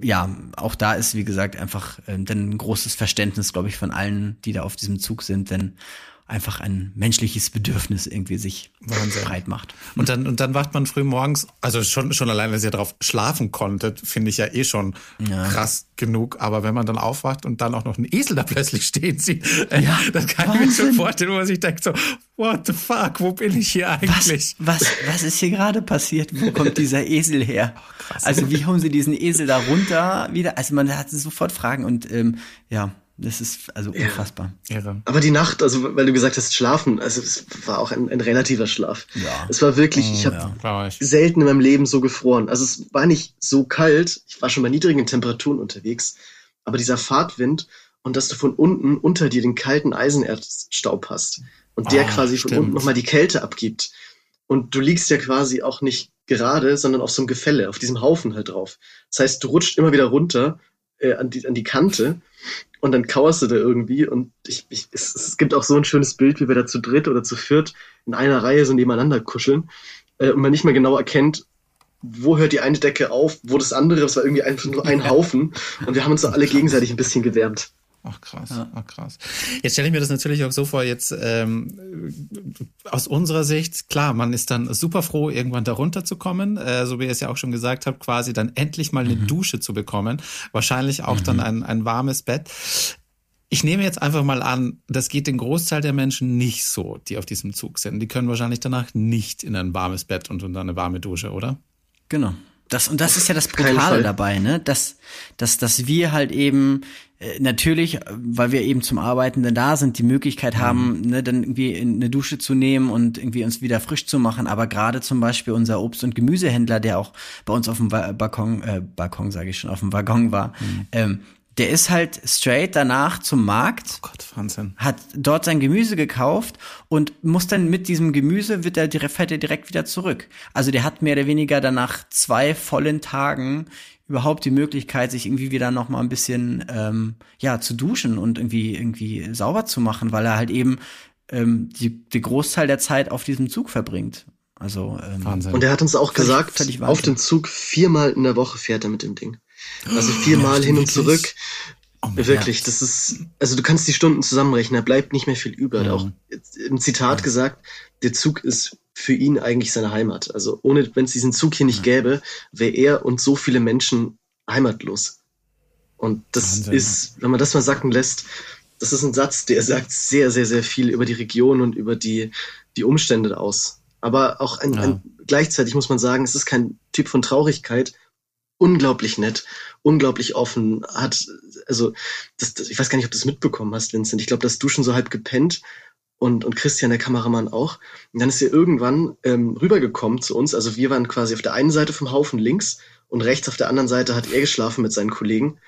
[SPEAKER 4] ja, auch da ist, wie gesagt, einfach ähm, dann ein großes Verständnis, glaube ich, von allen, die da auf diesem Zug sind, denn einfach ein menschliches Bedürfnis irgendwie sich
[SPEAKER 2] Wahnsinn.
[SPEAKER 4] breit macht.
[SPEAKER 2] Und dann, und dann wacht man früh morgens, also schon, schon allein, dass ihr drauf schlafen konntet, finde ich ja eh schon krass genug. Aber wenn man dann aufwacht und dann auch noch einen Esel da plötzlich stehen sieht, äh,
[SPEAKER 4] Ja,
[SPEAKER 2] das kann ich mir
[SPEAKER 4] Wahnsinn.
[SPEAKER 2] schon vorstellen, wo man sich denkt so, what the fuck, wo bin ich hier
[SPEAKER 4] Was,
[SPEAKER 2] eigentlich?
[SPEAKER 4] was, was ist hier gerade passiert? Wo kommt dieser Esel her? Also wie haben sie diesen Esel da runter wieder? Also man hat sofort Fragen und ähm, ja, das ist also unfassbar.
[SPEAKER 2] Irre.
[SPEAKER 3] Aber die Nacht, also weil du gesagt hast, schlafen, also es war auch ein, ein relativer Schlaf.
[SPEAKER 4] Ja.
[SPEAKER 3] Es war wirklich, ich habe
[SPEAKER 4] ja.
[SPEAKER 3] Selten in meinem Leben so gefroren. Also es war nicht so kalt, ich war schon bei niedrigen Temperaturen unterwegs, aber dieser Fahrtwind und dass du von unten unter dir den kalten Eisenerzstaub hast und der
[SPEAKER 2] Ah,
[SPEAKER 3] quasi von
[SPEAKER 2] stimmt.
[SPEAKER 3] unten nochmal die Kälte abgibt. Und du liegst ja quasi auch nicht gerade, sondern auf so einem Gefälle, auf diesem Haufen halt drauf. Das heißt, du rutscht immer wieder runter äh, an, die, an die Kante und dann kauerst du da irgendwie und ich, ich, es, es gibt auch so ein schönes Bild, wie wir da zu dritt oder zu viert in einer Reihe so nebeneinander kuscheln äh, und man nicht mehr genau erkennt, wo hört die eine Decke auf, wo das andere, es war irgendwie einfach nur ein Haufen. Und wir haben uns so alle gegenseitig ein bisschen gewärmt.
[SPEAKER 2] Ach krass, ach krass. Jetzt stelle ich mir das natürlich auch so vor, jetzt ähm, aus unserer Sicht, klar, man ist dann super froh, irgendwann da runterzukommen, äh, so wie ihr es ja auch schon gesagt habt, quasi dann endlich mal eine Dusche zu bekommen, wahrscheinlich auch dann ein, ein warmes Bett. Ich nehme jetzt einfach mal an, das geht den Großteil der Menschen nicht so, die auf diesem Zug sind. Die können wahrscheinlich danach nicht in ein warmes Bett und unter eine warme Dusche, oder?
[SPEAKER 4] Genau. Das, und das ist ja das Brutale dabei, ne? Dass, dass, dass wir halt eben natürlich, weil wir eben zum Arbeiten dann da sind, die Möglichkeit mhm. haben, ne, dann irgendwie in eine Dusche zu nehmen und irgendwie uns wieder frisch zu machen. Aber gerade zum Beispiel unser Obst- und Gemüsehändler, der auch bei uns auf dem Balkon, äh, Balkon sage ich schon, auf dem Waggon war, mhm. ähm, der ist halt straight danach zum Markt.
[SPEAKER 2] Oh Gott, Wahnsinn.
[SPEAKER 4] Hat dort sein Gemüse gekauft und muss dann mit diesem Gemüse wird er direkt, fährt er direkt wieder zurück. Also der hat mehr oder weniger danach zwei vollen Tagen überhaupt die Möglichkeit, sich irgendwie wieder noch mal ein bisschen ähm, ja zu duschen und irgendwie irgendwie sauber zu machen, weil er halt eben ähm, die, die Großteil der Zeit auf diesem Zug verbringt. Also ähm,
[SPEAKER 3] Wahnsinn. Und er hat uns auch völlig, gesagt, völlig auf dem Zug viermal in der Woche fährt er mit dem Ding. Also viermal ja, hin und zurück. Oh wirklich, das ist, also du kannst die Stunden zusammenrechnen, da bleibt nicht mehr viel über. Ja. Auch im Zitat ja. gesagt, der Zug ist für ihn eigentlich seine Heimat. Also ohne, wenn es diesen Zug hier nicht gäbe, wäre er und so viele Menschen heimatlos. Und das Wahnsinn. ist, wenn man das mal sacken lässt, das ist ein Satz, der sagt sehr, sehr, sehr viel über die Region und über die, die Umstände aus. Aber auch ein, ja. ein, gleichzeitig muss man sagen, es ist kein Typ von Traurigkeit. Unglaublich nett, unglaublich offen, hat, also, das, das, ich weiß gar nicht, ob du das mitbekommen hast, Vincent. Ich glaube, das Duschen so halb gepennt und, und Christian, der Kameramann, auch. Und dann ist er irgendwann ähm, rübergekommen zu uns. Also wir waren quasi auf der einen Seite vom Haufen links und rechts auf der anderen Seite hat er geschlafen mit seinen Kollegen.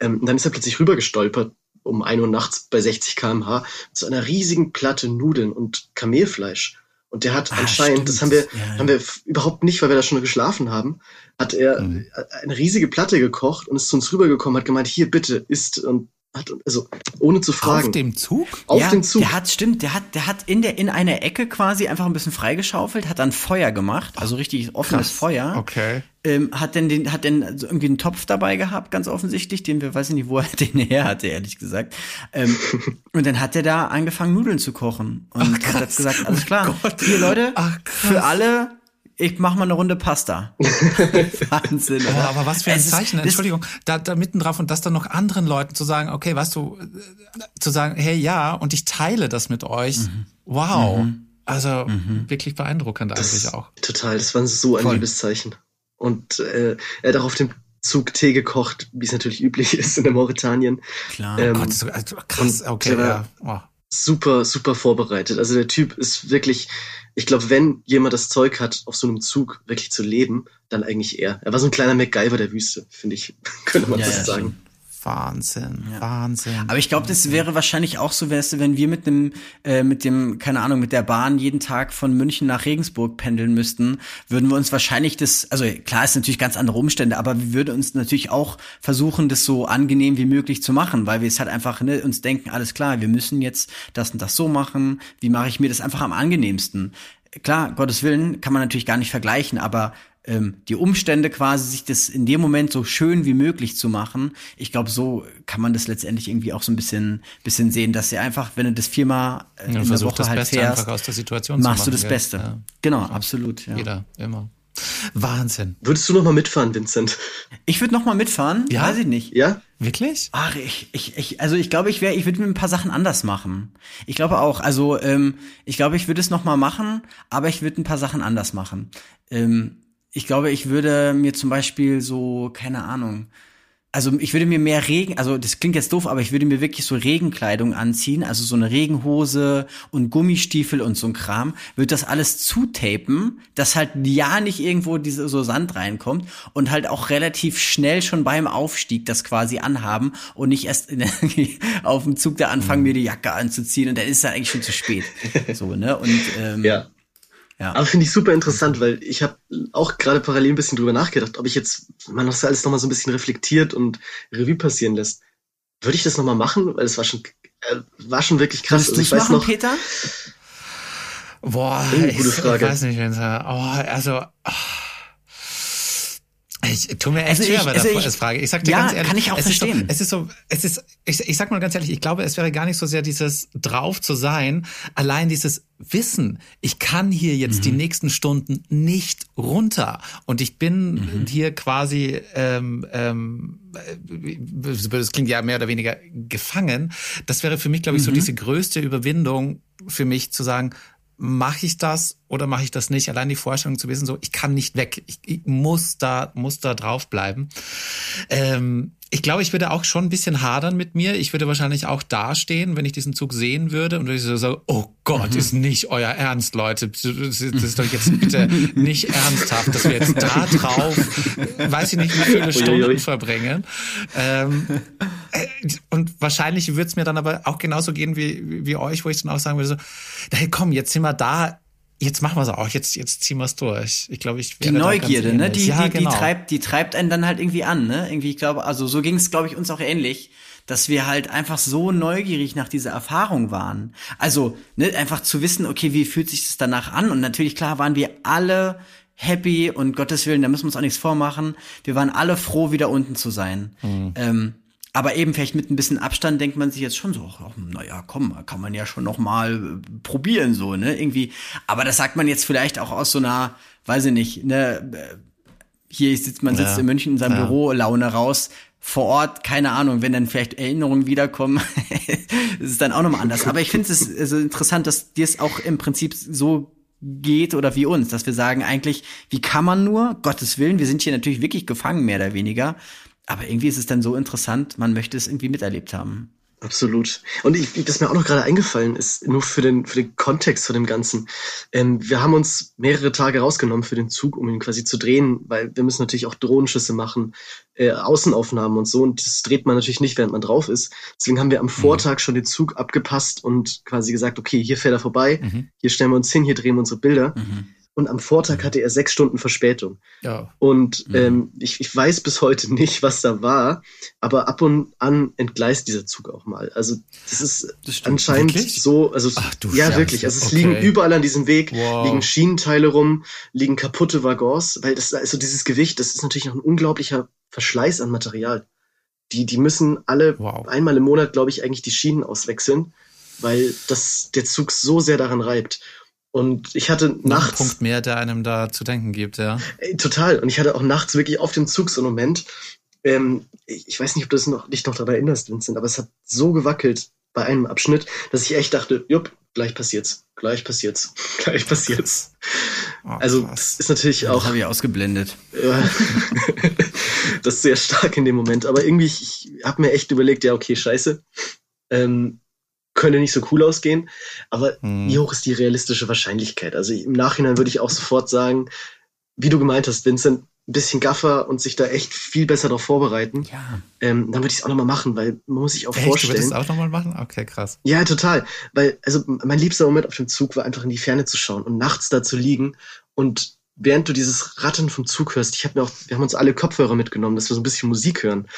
[SPEAKER 3] Ähm, und dann ist er plötzlich rübergestolpert um ein Uhr nachts bei 60 kmh zu einer riesigen Platte Nudeln und Kamelfleisch. Und der hat ah, anscheinend, stimmt. das haben wir, ja, haben wir überhaupt nicht, weil wir da schon geschlafen haben, hat er mhm. eine riesige Platte gekocht und ist zu uns rübergekommen, hat gemeint, hier bitte isst und hat, also ohne zu fragen.
[SPEAKER 2] Auf dem Zug?
[SPEAKER 4] Auf ja, dem Zug. Der hat, stimmt, der hat, der hat in der, in einer Ecke quasi einfach ein bisschen freigeschaufelt, hat dann Feuer gemacht, also richtig offenes Krass. Feuer.
[SPEAKER 2] Okay.
[SPEAKER 4] Ähm, hat denn den, hat denn irgendwie einen Topf dabei gehabt, ganz offensichtlich, den wir, weiß ich nicht, wo er den her hatte, ehrlich gesagt. Ähm, und dann hat er da angefangen, Nudeln zu kochen. Und Ach, hat gesagt, alles klar, oh hier Leute, Ach, für alle ich mach mal eine Runde Pasta.
[SPEAKER 2] Wahnsinn. Oh, aber was für ein es Zeichen, ist, Entschuldigung, da, da mitten drauf und das dann noch anderen Leuten zu sagen, okay, weißt du, zu sagen, hey, ja, und ich teile das mit euch. Mhm. Wow. Mhm. Also mhm. wirklich beeindruckend das eigentlich auch.
[SPEAKER 3] Total, das war so ein Voll. Liebeszeichen. Und äh, er hat auch auf dem Zug Tee gekocht, wie es natürlich üblich ist in der Mauretanien.
[SPEAKER 2] Klar. Ähm, Gott, so, also krass, okay, ja. Oh.
[SPEAKER 3] Super, super vorbereitet. Also der Typ ist wirklich, ich glaube, wenn jemand das Zeug hat, auf so einem Zug wirklich zu leben, dann eigentlich er. Er war so ein kleiner MacGyver der Wüste, finde ich, könnte man ja, das ja, sagen.
[SPEAKER 2] Wahnsinn, ja. Wahnsinn.
[SPEAKER 4] Aber ich glaube, das wäre wahrscheinlich auch so, wärst wenn wir mit dem, äh, mit dem, keine Ahnung, mit der Bahn jeden Tag von München nach Regensburg pendeln müssten, würden wir uns wahrscheinlich das, also klar ist natürlich ganz andere Umstände, aber wir würden uns natürlich auch versuchen, das so angenehm wie möglich zu machen, weil wir es halt einfach ne, uns denken, alles klar, wir müssen jetzt das und das so machen. Wie mache ich mir das einfach am angenehmsten? Klar, Gottes Willen kann man natürlich gar nicht vergleichen, aber ähm, die Umstände quasi, sich das in dem Moment so schön wie möglich zu machen. Ich glaube, so kann man das letztendlich irgendwie auch so ein bisschen, bisschen sehen, dass sie einfach, wenn du das viermal äh, ja, in der Woche das halt Beste fährst,
[SPEAKER 2] aus der Situation
[SPEAKER 4] machst
[SPEAKER 2] machen,
[SPEAKER 4] du das gell? Beste. Ja. Genau, absolut. Ja.
[SPEAKER 2] Jeder, immer. Wahnsinn.
[SPEAKER 3] Würdest du noch mal mitfahren, Vincent?
[SPEAKER 4] Ich würde noch mal mitfahren. Ja? Weiß ich nicht.
[SPEAKER 3] Ja?
[SPEAKER 2] Wirklich?
[SPEAKER 4] Ach, ich, ich, ich also ich glaube, ich wäre, ich würde mir ein paar Sachen anders machen. Ich glaube auch. Also ähm, ich glaube, ich würde es noch mal machen, aber ich würde ein paar Sachen anders machen. Ähm, ich glaube, ich würde mir zum Beispiel so, keine Ahnung, also ich würde mir mehr Regen, also das klingt jetzt doof, aber ich würde mir wirklich so Regenkleidung anziehen, also so eine Regenhose und Gummistiefel und so ein Kram, würde das alles zutapen, dass halt ja nicht irgendwo diese so Sand reinkommt und halt auch relativ schnell schon beim Aufstieg das quasi anhaben und nicht erst in, auf dem Zug da anfangen, mhm. mir die Jacke anzuziehen und dann ist es eigentlich schon zu spät. So, ne? Und ähm,
[SPEAKER 3] ja. Ja. Aber finde ich super interessant, weil ich habe auch gerade parallel ein bisschen drüber nachgedacht, ob ich jetzt man das alles nochmal so ein bisschen reflektiert und Revue passieren lässt. Würde ich das nochmal machen? Weil es war schon, äh, war schon wirklich krass.
[SPEAKER 4] Würdest also ich weiß noch, Peter?
[SPEAKER 2] Boah, oh, gute Frage. ich weiß nicht, oh, also. Oh. Ich tu mir echt also schwer bei der also Frage. Ich sag dir
[SPEAKER 4] ja,
[SPEAKER 2] ganz ehrlich,
[SPEAKER 4] kann ich auch
[SPEAKER 2] es
[SPEAKER 4] verstehen.
[SPEAKER 2] Ist so, es ist so, es ist, ich, ich sag mal ganz ehrlich, ich glaube, es wäre gar nicht so sehr dieses drauf zu sein, allein dieses Wissen, ich kann hier jetzt mhm. die nächsten Stunden nicht runter und ich bin mhm. hier quasi, ähm, ähm, das klingt ja mehr oder weniger gefangen. Das wäre für mich, glaube ich, so mhm. diese größte Überwindung für mich zu sagen, mache ich das oder mache ich das nicht? Allein die Vorstellung zu wissen, so ich kann nicht weg, ich, ich muss da muss da drauf bleiben. Ähm, ich glaube, ich würde auch schon ein bisschen hadern mit mir. Ich würde wahrscheinlich auch dastehen, wenn ich diesen Zug sehen würde und würde so sagen, oh Gott, mhm. ist nicht euer Ernst, Leute. Das ist doch jetzt bitte nicht ernsthaft, dass wir jetzt da drauf, weiß ich nicht, wie viele Stunden verbringen. Ähm, äh, und wahrscheinlich würde es mir dann aber auch genauso gehen wie, wie euch, wo ich dann auch sagen würde, so, hey komm, jetzt sind wir da, jetzt machen wir es auch, jetzt, jetzt ziehen wir es durch. Ich glaube, ich
[SPEAKER 4] Die Neugierde, ne? Die, ja, die, genau. die, treibt, die treibt einen dann halt irgendwie an, ne? Irgendwie, ich glaube, also so ging es, glaube ich, uns auch ähnlich, dass wir halt einfach so neugierig nach dieser Erfahrung waren. Also, ne, einfach zu wissen, okay, wie fühlt sich das danach an? Und natürlich, klar, waren wir alle happy und Gottes Willen, da müssen wir uns auch nichts vormachen. Wir waren alle froh, wieder unten zu sein. Mhm. Ähm, aber eben vielleicht mit ein bisschen Abstand denkt man sich jetzt schon so, ach, naja, komm, kann man ja schon noch mal äh, probieren so, ne, irgendwie. Aber das sagt man jetzt vielleicht auch aus so einer, weiß ich nicht, ne, äh, hier sitzt man sitzt ja. in München in seinem ja. Büro, Laune raus. Vor Ort, keine Ahnung, wenn dann vielleicht Erinnerungen wiederkommen, ist es dann auch nochmal anders. Aber ich finde es also interessant, dass dir es auch im Prinzip so geht oder wie uns, dass wir sagen eigentlich, wie kann man nur, Gottes Willen, wir sind hier natürlich wirklich gefangen, mehr oder weniger. Aber irgendwie ist es dann so interessant, man möchte es irgendwie miterlebt haben.
[SPEAKER 3] Absolut. Und ich, das mir auch noch gerade eingefallen ist, nur für den, für den Kontext von dem Ganzen. Ähm, wir haben uns mehrere Tage rausgenommen für den Zug, um ihn quasi zu drehen, weil wir müssen natürlich auch Drohnenschüsse machen, äh, Außenaufnahmen und so. Und das dreht man natürlich nicht, während man drauf ist. Deswegen haben wir am mhm. Vortag schon den Zug abgepasst und quasi gesagt, okay, hier fährt er vorbei, mhm. hier stellen wir uns hin, hier drehen wir unsere Bilder. Mhm und am Vortag mhm. hatte er sechs Stunden Verspätung. Ja. Und mhm. ähm, ich, ich weiß bis heute nicht, was da war, aber ab und an entgleist dieser Zug auch mal. Also das ist das anscheinend wirklich? so, also Ach, ja Scheiße. wirklich. Also es okay. liegen überall an diesem Weg wow. liegen Schienenteile rum, liegen kaputte Waggons, weil das also dieses Gewicht, das ist natürlich noch ein unglaublicher Verschleiß an Material. Die die müssen alle wow. einmal im Monat, glaube ich, eigentlich die Schienen auswechseln, weil das der Zug so sehr daran reibt. Und ich hatte Noch nachts.
[SPEAKER 2] Ein Punkt mehr, der einem da zu denken gibt, ja.
[SPEAKER 3] Ey, total. Und ich hatte auch nachts wirklich auf dem Zug so einen Moment. Ähm, ich, weiß nicht, ob du das noch, dich noch daran erinnerst, Vincent, aber es hat so gewackelt bei einem Abschnitt, dass ich echt dachte, jupp, gleich passiert's, gleich passiert's, gleich passiert's. Oh, also das ist natürlich ja, auch. Das
[SPEAKER 4] habe ich ausgeblendet.
[SPEAKER 3] Das ist sehr stark in dem Moment. Aber irgendwie, ich, ich habe mir echt überlegt, ja, okay, scheiße. Ähm, könnte nicht so cool ausgehen. Aber hm. wie hoch ist die realistische Wahrscheinlichkeit? Also im Nachhinein würde ich auch sofort sagen, wie du gemeint hast, Vincent, ein bisschen Gaffer und sich da echt viel besser darauf vorbereiten. Ja. Ähm, dann würde ich es auch nochmal machen, weil man muss sich auch echt, vorstellen. Du
[SPEAKER 2] würdest es auch nochmal machen? Okay, krass.
[SPEAKER 3] Ja, total. Weil, also mein liebster Moment auf dem Zug war einfach in die Ferne zu schauen und nachts da zu liegen und während du dieses Rattern vom Zug hörst, ich habe mir auch, wir haben uns alle Kopfhörer mitgenommen, dass wir so ein bisschen Musik hören.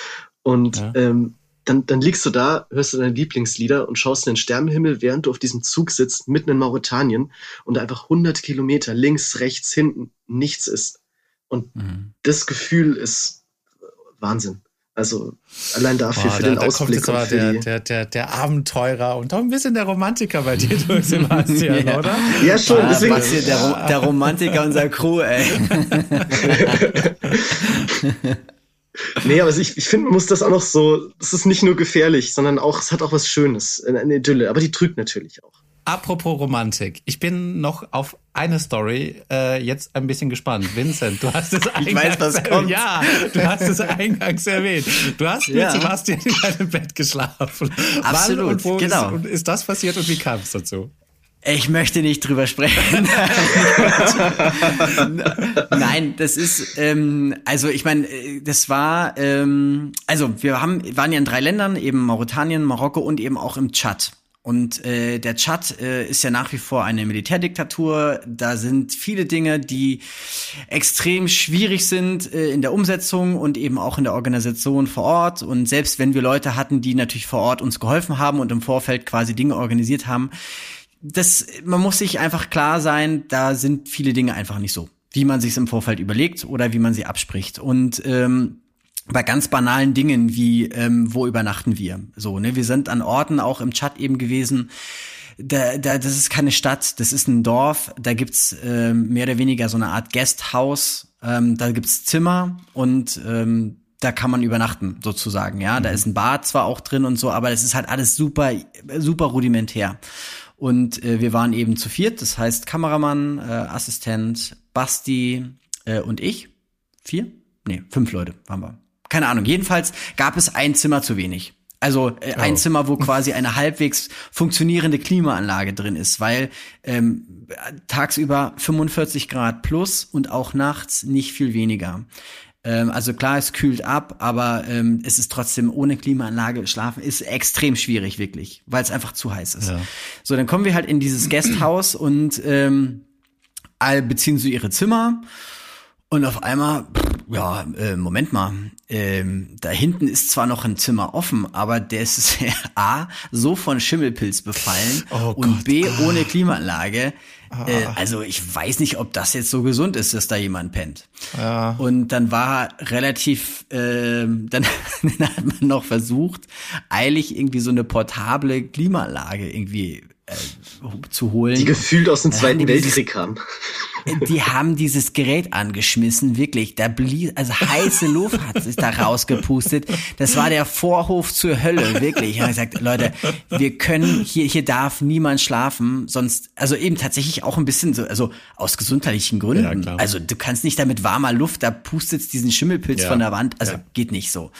[SPEAKER 3] Und ja. ähm, dann, dann liegst du da, hörst du deine Lieblingslieder und schaust in den Sternenhimmel, während du auf diesem Zug sitzt, mitten in Mauretanien und einfach 100 Kilometer links, rechts, hinten nichts ist. Und mhm. das Gefühl ist Wahnsinn. Also allein dafür Boah, für da, den da Ausblick.
[SPEAKER 2] Kommt jetzt aber der, der, der, der Abenteurer und auch ein bisschen der Romantiker bei dir durch, Sebastian, ja. oder?
[SPEAKER 3] Ja, schon.
[SPEAKER 4] Ah, deswegen. Der, der Romantiker unserer Crew, ey.
[SPEAKER 3] Nee, aber ich, ich finde, man muss das auch noch so, es ist nicht nur gefährlich, sondern auch, es hat auch was Schönes, eine Idylle, aber die trügt natürlich auch.
[SPEAKER 2] Apropos Romantik, ich bin noch auf eine Story äh, jetzt ein bisschen gespannt. Vincent, du hast es eingangs weiß, erwähnt. Ja, du hast es eingangs erwähnt. Du hast mit ja. Sebastian in einem Bett geschlafen.
[SPEAKER 4] Absolut,
[SPEAKER 2] Wann und wo
[SPEAKER 4] genau.
[SPEAKER 2] Ist, ist das passiert und wie kam es dazu?
[SPEAKER 4] Ich möchte nicht drüber sprechen. Nein, das ist ähm, also ich meine, äh, das war ähm, also wir haben waren ja in drei Ländern, eben Mauretanien, Marokko und eben auch im Tschad. Und äh, der Tschad äh, ist ja nach wie vor eine Militärdiktatur. Da sind viele Dinge, die extrem schwierig sind äh, in der Umsetzung und eben auch in der Organisation vor Ort. Und selbst wenn wir Leute hatten, die natürlich vor Ort uns geholfen haben und im Vorfeld quasi Dinge organisiert haben, das, man muss sich einfach klar sein, da sind viele Dinge einfach nicht so, wie man sich im Vorfeld überlegt oder wie man sie abspricht. Und ähm, bei ganz banalen Dingen wie ähm, wo übernachten wir? So, ne, wir sind an Orten auch im Chat eben gewesen. Da, da, das ist keine Stadt, das ist ein Dorf. Da gibt's ähm, mehr oder weniger so eine Art Guesthouse. Ähm, da gibt's Zimmer und ähm, da kann man übernachten sozusagen. Ja, mhm. da ist ein Bad zwar auch drin und so, aber es ist halt alles super, super rudimentär. Und äh, wir waren eben zu viert, das heißt Kameramann, äh, Assistent, Basti äh, und ich. Vier? Nee, fünf Leute waren wir. keine Ahnung. Jedenfalls gab es ein Zimmer zu wenig. Also äh, ein
[SPEAKER 2] Oh.
[SPEAKER 4] Zimmer, wo quasi eine halbwegs funktionierende Klimaanlage drin ist, weil ähm, tagsüber 45 Grad plus und auch nachts nicht viel weniger. Ähm, also klar, es kühlt ab, aber ähm, es ist trotzdem ohne Klimaanlage schlafen ist extrem schwierig wirklich, weil es einfach zu heiß ist.
[SPEAKER 2] Ja.
[SPEAKER 4] So, dann kommen wir halt in dieses Gasthaus und ähm, all beziehen so ihre Zimmer und auf einmal, pff, ja, äh, Moment mal, ähm, da hinten ist zwar noch ein Zimmer offen, aber der ist A, so von Schimmelpilz befallen
[SPEAKER 2] Oh
[SPEAKER 4] und
[SPEAKER 2] Gott.
[SPEAKER 4] B, ohne Klimaanlage. Äh, also ich weiß nicht, ob das jetzt so gesund ist, dass da jemand pennt.
[SPEAKER 2] Ja.
[SPEAKER 4] Und dann war relativ, ähm, dann, dann hat man noch versucht, eilig irgendwie so eine portable Klimaanlage irgendwie äh, zu holen.
[SPEAKER 3] Die gefühlt aus dem Zweiten
[SPEAKER 4] die dieses-
[SPEAKER 3] Weltkrieg kamen.
[SPEAKER 4] Die haben dieses Gerät angeschmissen, wirklich. Da blies, also heiße Luft hat sich da rausgepustet. Das war der Vorhof zur Hölle, wirklich. Ich habe gesagt, Leute, wir können, hier, hier darf niemand schlafen, sonst, also eben tatsächlich auch ein bisschen so, also aus gesundheitlichen Gründen.
[SPEAKER 2] Ja.
[SPEAKER 4] Also du kannst nicht da mit warmer Luft, da pustet diesen Schimmelpilz
[SPEAKER 2] Ja.
[SPEAKER 4] von der Wand, also
[SPEAKER 2] Ja.
[SPEAKER 4] geht nicht so.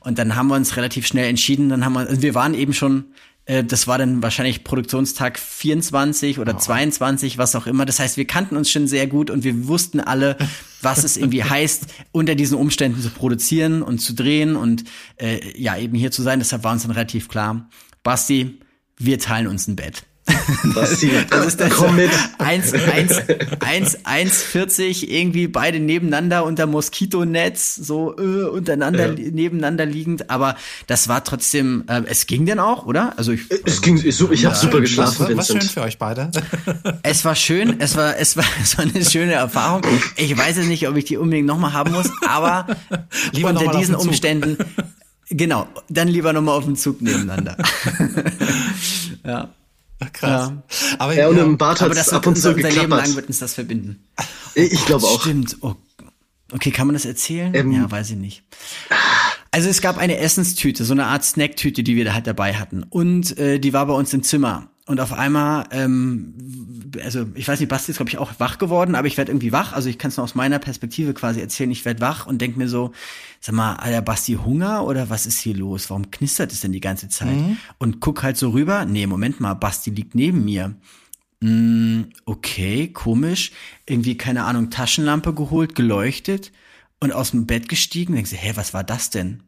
[SPEAKER 4] Und dann haben wir uns relativ schnell entschieden, dann haben wir, also wir waren eben schon, äh, das war dann wahrscheinlich Produktionstag 24 oder 22, was auch immer. Das heißt, wir kannten uns schon sehr gut und wir wussten alle, was es irgendwie heißt, unter diesen Umständen zu produzieren und zu drehen und äh, ja, eben hier zu sein. Deshalb war uns dann relativ klar, Basti, wir teilen uns ein Bett. Das ist dann
[SPEAKER 3] komm
[SPEAKER 4] so
[SPEAKER 3] mit.
[SPEAKER 4] 1, 1, 1, 1, 40, irgendwie beide nebeneinander unter Moskitonetz, so äh, untereinander,
[SPEAKER 3] Ja.
[SPEAKER 4] nebeneinander liegend. Aber das war trotzdem, äh, es ging denn auch, oder? Also ich,
[SPEAKER 3] Es ging, ich, ich habe super
[SPEAKER 2] Was,
[SPEAKER 3] geschlafen,
[SPEAKER 2] was schön
[SPEAKER 3] Vincent.
[SPEAKER 2] für euch beide.
[SPEAKER 4] es war schön, es war, es war, es war eine schöne Erfahrung. Ich weiß jetzt nicht, ob ich die unbedingt nochmal haben muss, aber
[SPEAKER 2] Lieber
[SPEAKER 4] unter diesen
[SPEAKER 2] den.
[SPEAKER 4] Umständen, genau, dann lieber nochmal auf dem Zug nebeneinander. ja.
[SPEAKER 2] Krass. Aber
[SPEAKER 3] Ja, und im Bad
[SPEAKER 4] Aber
[SPEAKER 3] hat
[SPEAKER 4] das
[SPEAKER 3] es ab und
[SPEAKER 4] unser,
[SPEAKER 3] zu
[SPEAKER 4] unser Leben lang wird uns das verbinden.
[SPEAKER 3] Ich glaube auch.
[SPEAKER 4] Stimmt. Oh. Okay, kann man das erzählen?
[SPEAKER 3] Ähm,
[SPEAKER 4] ja, weiß ich nicht. Also es gab eine Essenstüte, so eine Art Snacktüte, die wir da halt dabei hatten. Und äh, die war bei uns im Zimmer. Und auf einmal, ähm, also ich weiß nicht, Basti ist, glaube ich, auch wach geworden, aber ich werde irgendwie wach. Also ich kann es nur aus meiner Perspektive quasi erzählen. Ich werde wach und denk mir so, sag mal, hat der Basti Hunger oder was ist hier los? Warum knistert es denn die ganze Zeit? Und guck halt so rüber. Nee, Moment mal, Basti liegt neben mir. Mm, okay, komisch. Irgendwie, keine Ahnung, Taschenlampe geholt, geleuchtet und aus dem Bett gestiegen. Denkst du, hä, was war das denn?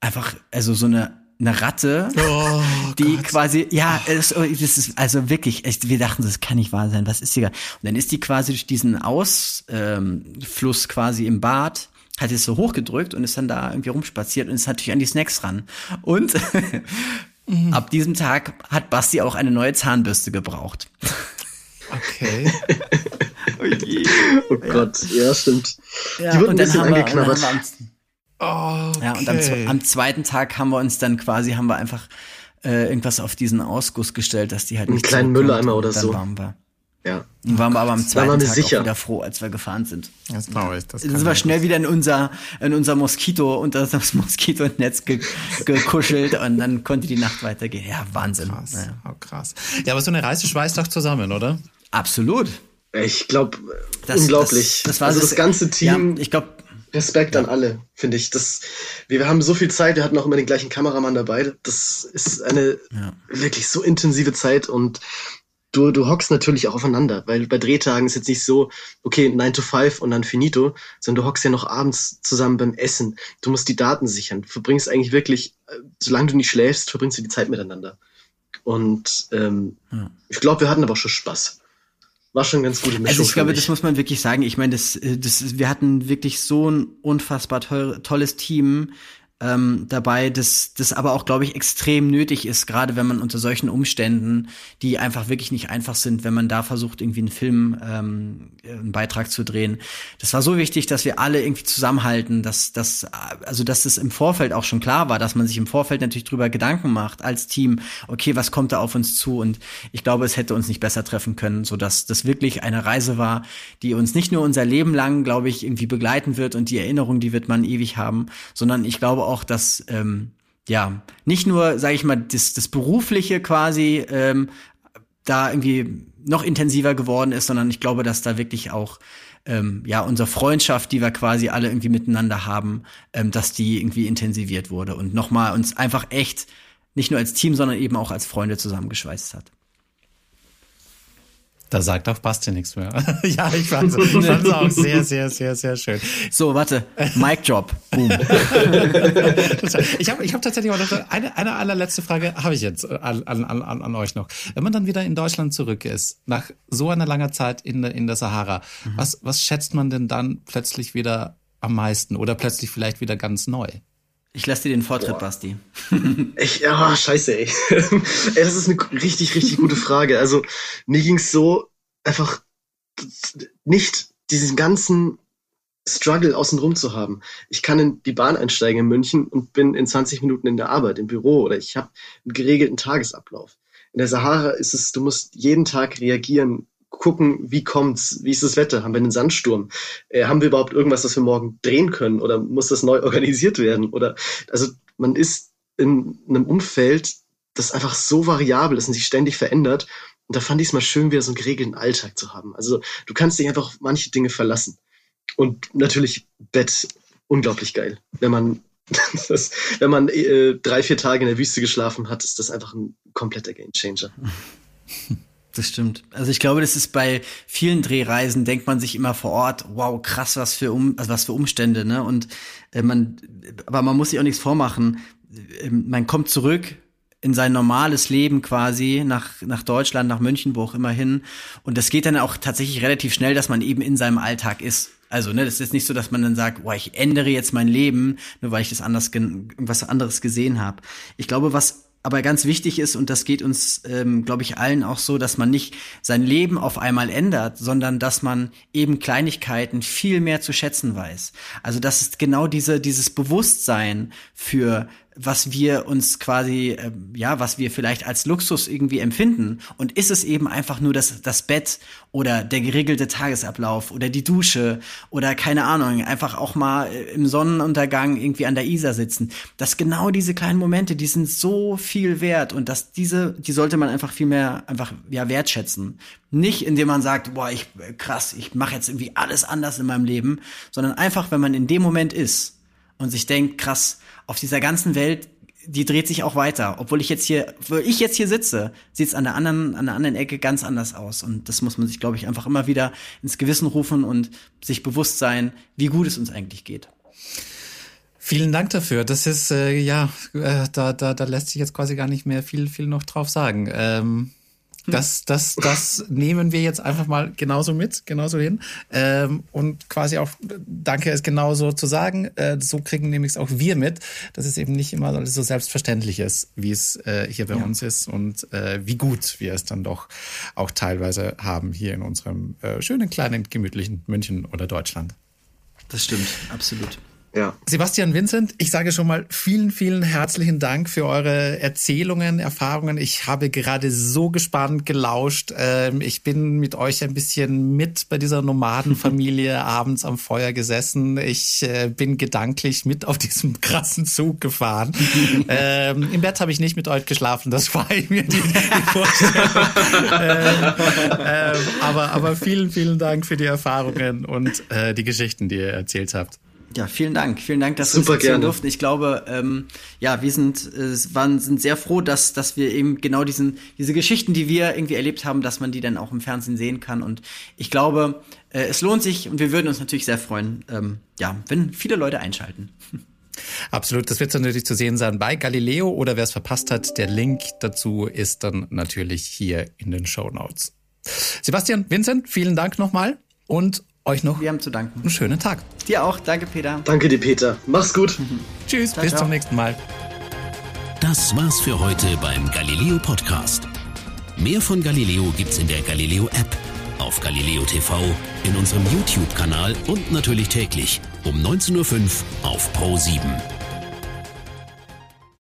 [SPEAKER 4] Einfach, also so eine, eine Ratte,
[SPEAKER 2] Oh,
[SPEAKER 4] die
[SPEAKER 2] Gott.
[SPEAKER 4] quasi, ja, es, das ist also wirklich, echt, wir dachten, das kann nicht wahr sein, was ist hier? Und dann ist die quasi durch diesen Ausfluss ähm, quasi im Bad, hat es so hochgedrückt und ist dann da irgendwie rumspaziert und ist natürlich an die Snacks ran. Und ab diesem Tag hat Basti auch eine neue Zahnbürste gebraucht.
[SPEAKER 2] Okay.
[SPEAKER 3] Oh Gott, ja, stimmt.
[SPEAKER 4] Ja,
[SPEAKER 3] Die wird ein bisschen angeknabbert.
[SPEAKER 2] Okay.
[SPEAKER 4] Ja, und am, am zweiten Tag haben wir uns dann quasi, haben wir einfach äh, irgendwas auf diesen Ausguss gestellt, dass die halt
[SPEAKER 3] Einen
[SPEAKER 4] nicht
[SPEAKER 3] kleinen
[SPEAKER 4] zurückkommt.
[SPEAKER 3] Mülleimer
[SPEAKER 4] Und
[SPEAKER 3] oder
[SPEAKER 4] dann
[SPEAKER 3] so.
[SPEAKER 4] Waren wir,
[SPEAKER 3] Ja.
[SPEAKER 4] dann waren wir aber am
[SPEAKER 3] waren
[SPEAKER 4] zweiten
[SPEAKER 3] wir
[SPEAKER 4] Tag
[SPEAKER 3] sicher.
[SPEAKER 4] auch wieder froh, als wir gefahren sind.
[SPEAKER 2] Das glaube ich. Das
[SPEAKER 4] Dann sind wir schnell wieder in unser, in unser Moskito, unter das Moskitonetz ge, gekuschelt und dann konnte die Nacht weitergehen. Ja, Wahnsinn.
[SPEAKER 2] Krass.
[SPEAKER 4] Ja.
[SPEAKER 2] Oh, krass. Ja, aber so eine Reise schweißt doch zusammen, oder?
[SPEAKER 4] Absolut.
[SPEAKER 3] Ich glaube,
[SPEAKER 4] Das-
[SPEAKER 3] unglaublich.
[SPEAKER 4] Das, das war
[SPEAKER 3] also das ganze Team,
[SPEAKER 4] Ja, ich glaube,
[SPEAKER 3] Respekt an alle, finde ich. Das, wir, wir haben so viel Zeit, wir hatten auch immer den gleichen Kameramann dabei. Das ist eine
[SPEAKER 4] Ja.
[SPEAKER 3] wirklich so intensive Zeit und du, du hockst natürlich auch aufeinander, weil bei Drehtagen ist jetzt nicht so, okay, 9 to 5 und dann finito, sondern du hockst ja noch abends zusammen beim Essen. Du musst die Daten sichern. Du verbringst eigentlich wirklich, äh, solange du nicht schläfst, verbringst du die Zeit miteinander. Und ähm,
[SPEAKER 4] Ja.
[SPEAKER 3] ich glaube, wir hatten aber auch schon Spaß. War schon ganz gute Mischung.
[SPEAKER 4] Also ich glaube, das muss man wirklich sagen. Ich meine, das, äh, das, wir hatten wirklich so ein unfassbar toll, tolles Team ähm, dabei, das, das aber auch, glaube ich, extrem nötig ist, gerade wenn man unter solchen Umständen, die einfach wirklich nicht einfach sind, wenn man da versucht, irgendwie einen Film, ähm, einen Beitrag zu drehen. Das war so wichtig, dass wir alle irgendwie zusammenhalten, dass, dass, also dass es im Vorfeld auch schon klar war, dass man sich im Vorfeld natürlich drüber Gedanken macht als Team, okay, was kommt da auf uns zu? Und ich glaube, es hätte uns nicht besser treffen können, so dass das wirklich eine Reise war, die uns nicht nur unser Leben lang, glaube ich, irgendwie begleiten wird und die Erinnerung, die wird man ewig haben, sondern ich glaube auch, dass ähm, ja nicht nur, sage ich mal, das, das berufliche quasi ähm, da irgendwie noch intensiver geworden ist, sondern ich glaube, dass da wirklich auch ähm, ja unsere Freundschaft, die wir quasi alle irgendwie miteinander haben, ähm, dass die irgendwie intensiviert wurde und nochmal uns einfach echt nicht nur als Team, sondern eben auch als Freunde zusammengeschweißt hat.
[SPEAKER 2] Da sagt auch Basti nichts mehr. ja, ich fand es auch sehr, sehr, sehr, sehr schön.
[SPEAKER 4] So, warte. Mic Drop. Boom.
[SPEAKER 2] ich habe ich hab tatsächlich auch noch eine, eine allerletzte Frage habe ich jetzt an, an, an, an euch noch. Wenn man dann wieder in Deutschland zurück ist, nach so einer langer Zeit in der, in der Sahara, mhm. was, was schätzt man denn dann plötzlich wieder am meisten oder plötzlich vielleicht wieder ganz neu?
[SPEAKER 4] Ich lasse dir den Vortritt, Boah. Basti.
[SPEAKER 3] Ich, ja, scheiße, ey. ey. Das ist eine richtig, richtig gute Frage. Also, mir ging's so einfach nicht diesen ganzen Struggle außenrum zu haben. Ich kann in die Bahn einsteigen in München und bin in 20 Minuten in der Arbeit, im Büro oder ich habe einen geregelten Tagesablauf. In der Sahara ist es, du musst jeden Tag reagieren, gucken, wie kommt's, wie ist das Wetter, haben wir einen Sandsturm, äh, haben wir überhaupt irgendwas, was wir morgen drehen können? Oder muss das neu organisiert werden? Oder also man ist in einem Umfeld, das einfach so variabel ist und sich ständig verändert. Und da fand ich es mal schön, wieder so einen geregelten Alltag zu haben. Also du kannst dich einfach auf manche Dinge verlassen. Und natürlich Bett unglaublich geil, wenn man das, wenn man äh, drei, vier Tage in der Wüste geschlafen hat, ist das einfach ein kompletter Gamechanger.
[SPEAKER 4] Das stimmt. Also ich glaube, das ist bei vielen Drehreisen denkt man sich immer vor Ort, wow, krass, was für um, also was für Umstände, ne? Und äh, man, aber man muss sich auch nichts vormachen. Äh, man kommt zurück in sein normales Leben quasi nach nach Deutschland, nach München, wo auch immer hin. Und das geht dann auch tatsächlich relativ schnell, dass man eben in seinem Alltag ist. Also, ne, das ist nicht so, dass man dann sagt, boah, ich ändere jetzt mein Leben, nur weil ich das anders, was anderes gesehen habe. Ich glaube, was aber ganz wichtig ist, und das geht uns, ähm, glaube ich, allen auch so, dass man nicht sein Leben auf einmal ändert, sondern dass man eben Kleinigkeiten viel mehr zu schätzen weiß. Also das ist genau diese, dieses Bewusstsein für was wir uns quasi, äh, ja, was wir vielleicht als Luxus irgendwie empfinden. Und ist es eben einfach nur das, das Bett oder der geregelte Tagesablauf oder die Dusche oder keine Ahnung, einfach auch mal äh, im Sonnenuntergang irgendwie an der Isar sitzen. Dass genau diese kleinen Momente, die sind so viel wert und dass diese, die sollte man einfach viel mehr einfach, ja, wertschätzen. Nicht, indem man sagt, boah, ich, krass, ich mache jetzt irgendwie alles anders in meinem Leben, sondern einfach, wenn man in dem Moment ist und sich denkt, krass, auf dieser ganzen Welt, die dreht sich auch weiter. Obwohl ich jetzt hier, wo ich jetzt hier sitze, sieht es an der anderen, an der anderen Ecke ganz anders aus. Und das muss man sich, glaube ich, einfach immer wieder ins Gewissen rufen und sich bewusst sein, wie gut es uns eigentlich geht.
[SPEAKER 2] Vielen Dank dafür. Das ist äh, ja, äh, da, da, da lässt sich jetzt quasi gar nicht mehr viel, viel noch drauf sagen. Ähm, das, das, das nehmen wir jetzt einfach mal genauso mit, genauso hin. Ähm, und quasi auch, danke es genauso zu sagen, äh, so kriegen nämlich auch wir mit, dass es eben nicht immer so selbstverständlich ist, wie es äh, hier bei ja. uns ist und äh, wie gut wir es dann doch auch teilweise haben hier in unserem äh, schönen, kleinen, gemütlichen München oder Deutschland.
[SPEAKER 4] Das stimmt, absolut.
[SPEAKER 2] Ja. Sebastian Vincent, ich sage schon mal vielen, vielen herzlichen Dank für eure Erzählungen, Erfahrungen. Ich habe gerade so gespannt gelauscht. Ähm, ich bin mit euch ein bisschen mit bei dieser Nomadenfamilie abends am Feuer gesessen. Ich äh, bin gedanklich mit auf diesem krassen Zug gefahren. ähm, Im Bett habe ich nicht mit euch geschlafen, das war mir die, die Vorstellung. ähm, ähm, aber, aber vielen, vielen Dank für die Erfahrungen und äh, die Geschichten, die ihr erzählt habt.
[SPEAKER 4] Ja, vielen Dank. Vielen Dank, dass Super wir uns erzählen durften. Ich glaube, ähm, ja, wir sind, äh, waren, sind sehr froh, dass, dass wir eben genau diesen, diese Geschichten, die wir irgendwie erlebt haben, dass man die dann auch im Fernsehen sehen kann. Und ich glaube, äh, es lohnt sich und wir würden uns natürlich sehr freuen, ähm, ja, wenn viele Leute einschalten.
[SPEAKER 2] Absolut, das wird dann natürlich zu sehen sein bei Galileo oder wer es verpasst hat, der Link dazu ist dann natürlich hier in den Show Notes. Sebastian, Vincent, vielen Dank nochmal und euch noch
[SPEAKER 4] Wir haben zu danken.
[SPEAKER 2] einen schönen Tag.
[SPEAKER 4] Dir auch. Danke, Peter.
[SPEAKER 3] Danke dir, Peter. Mach's gut.
[SPEAKER 2] Tschüss, ciao, bis ciao. zum nächsten Mal.
[SPEAKER 5] Das war's für heute beim Galileo Podcast. Mehr von Galileo gibt's in der Galileo App, auf Galileo TV, in unserem YouTube-Kanal und natürlich täglich um 19.05 Uhr auf Pro 7.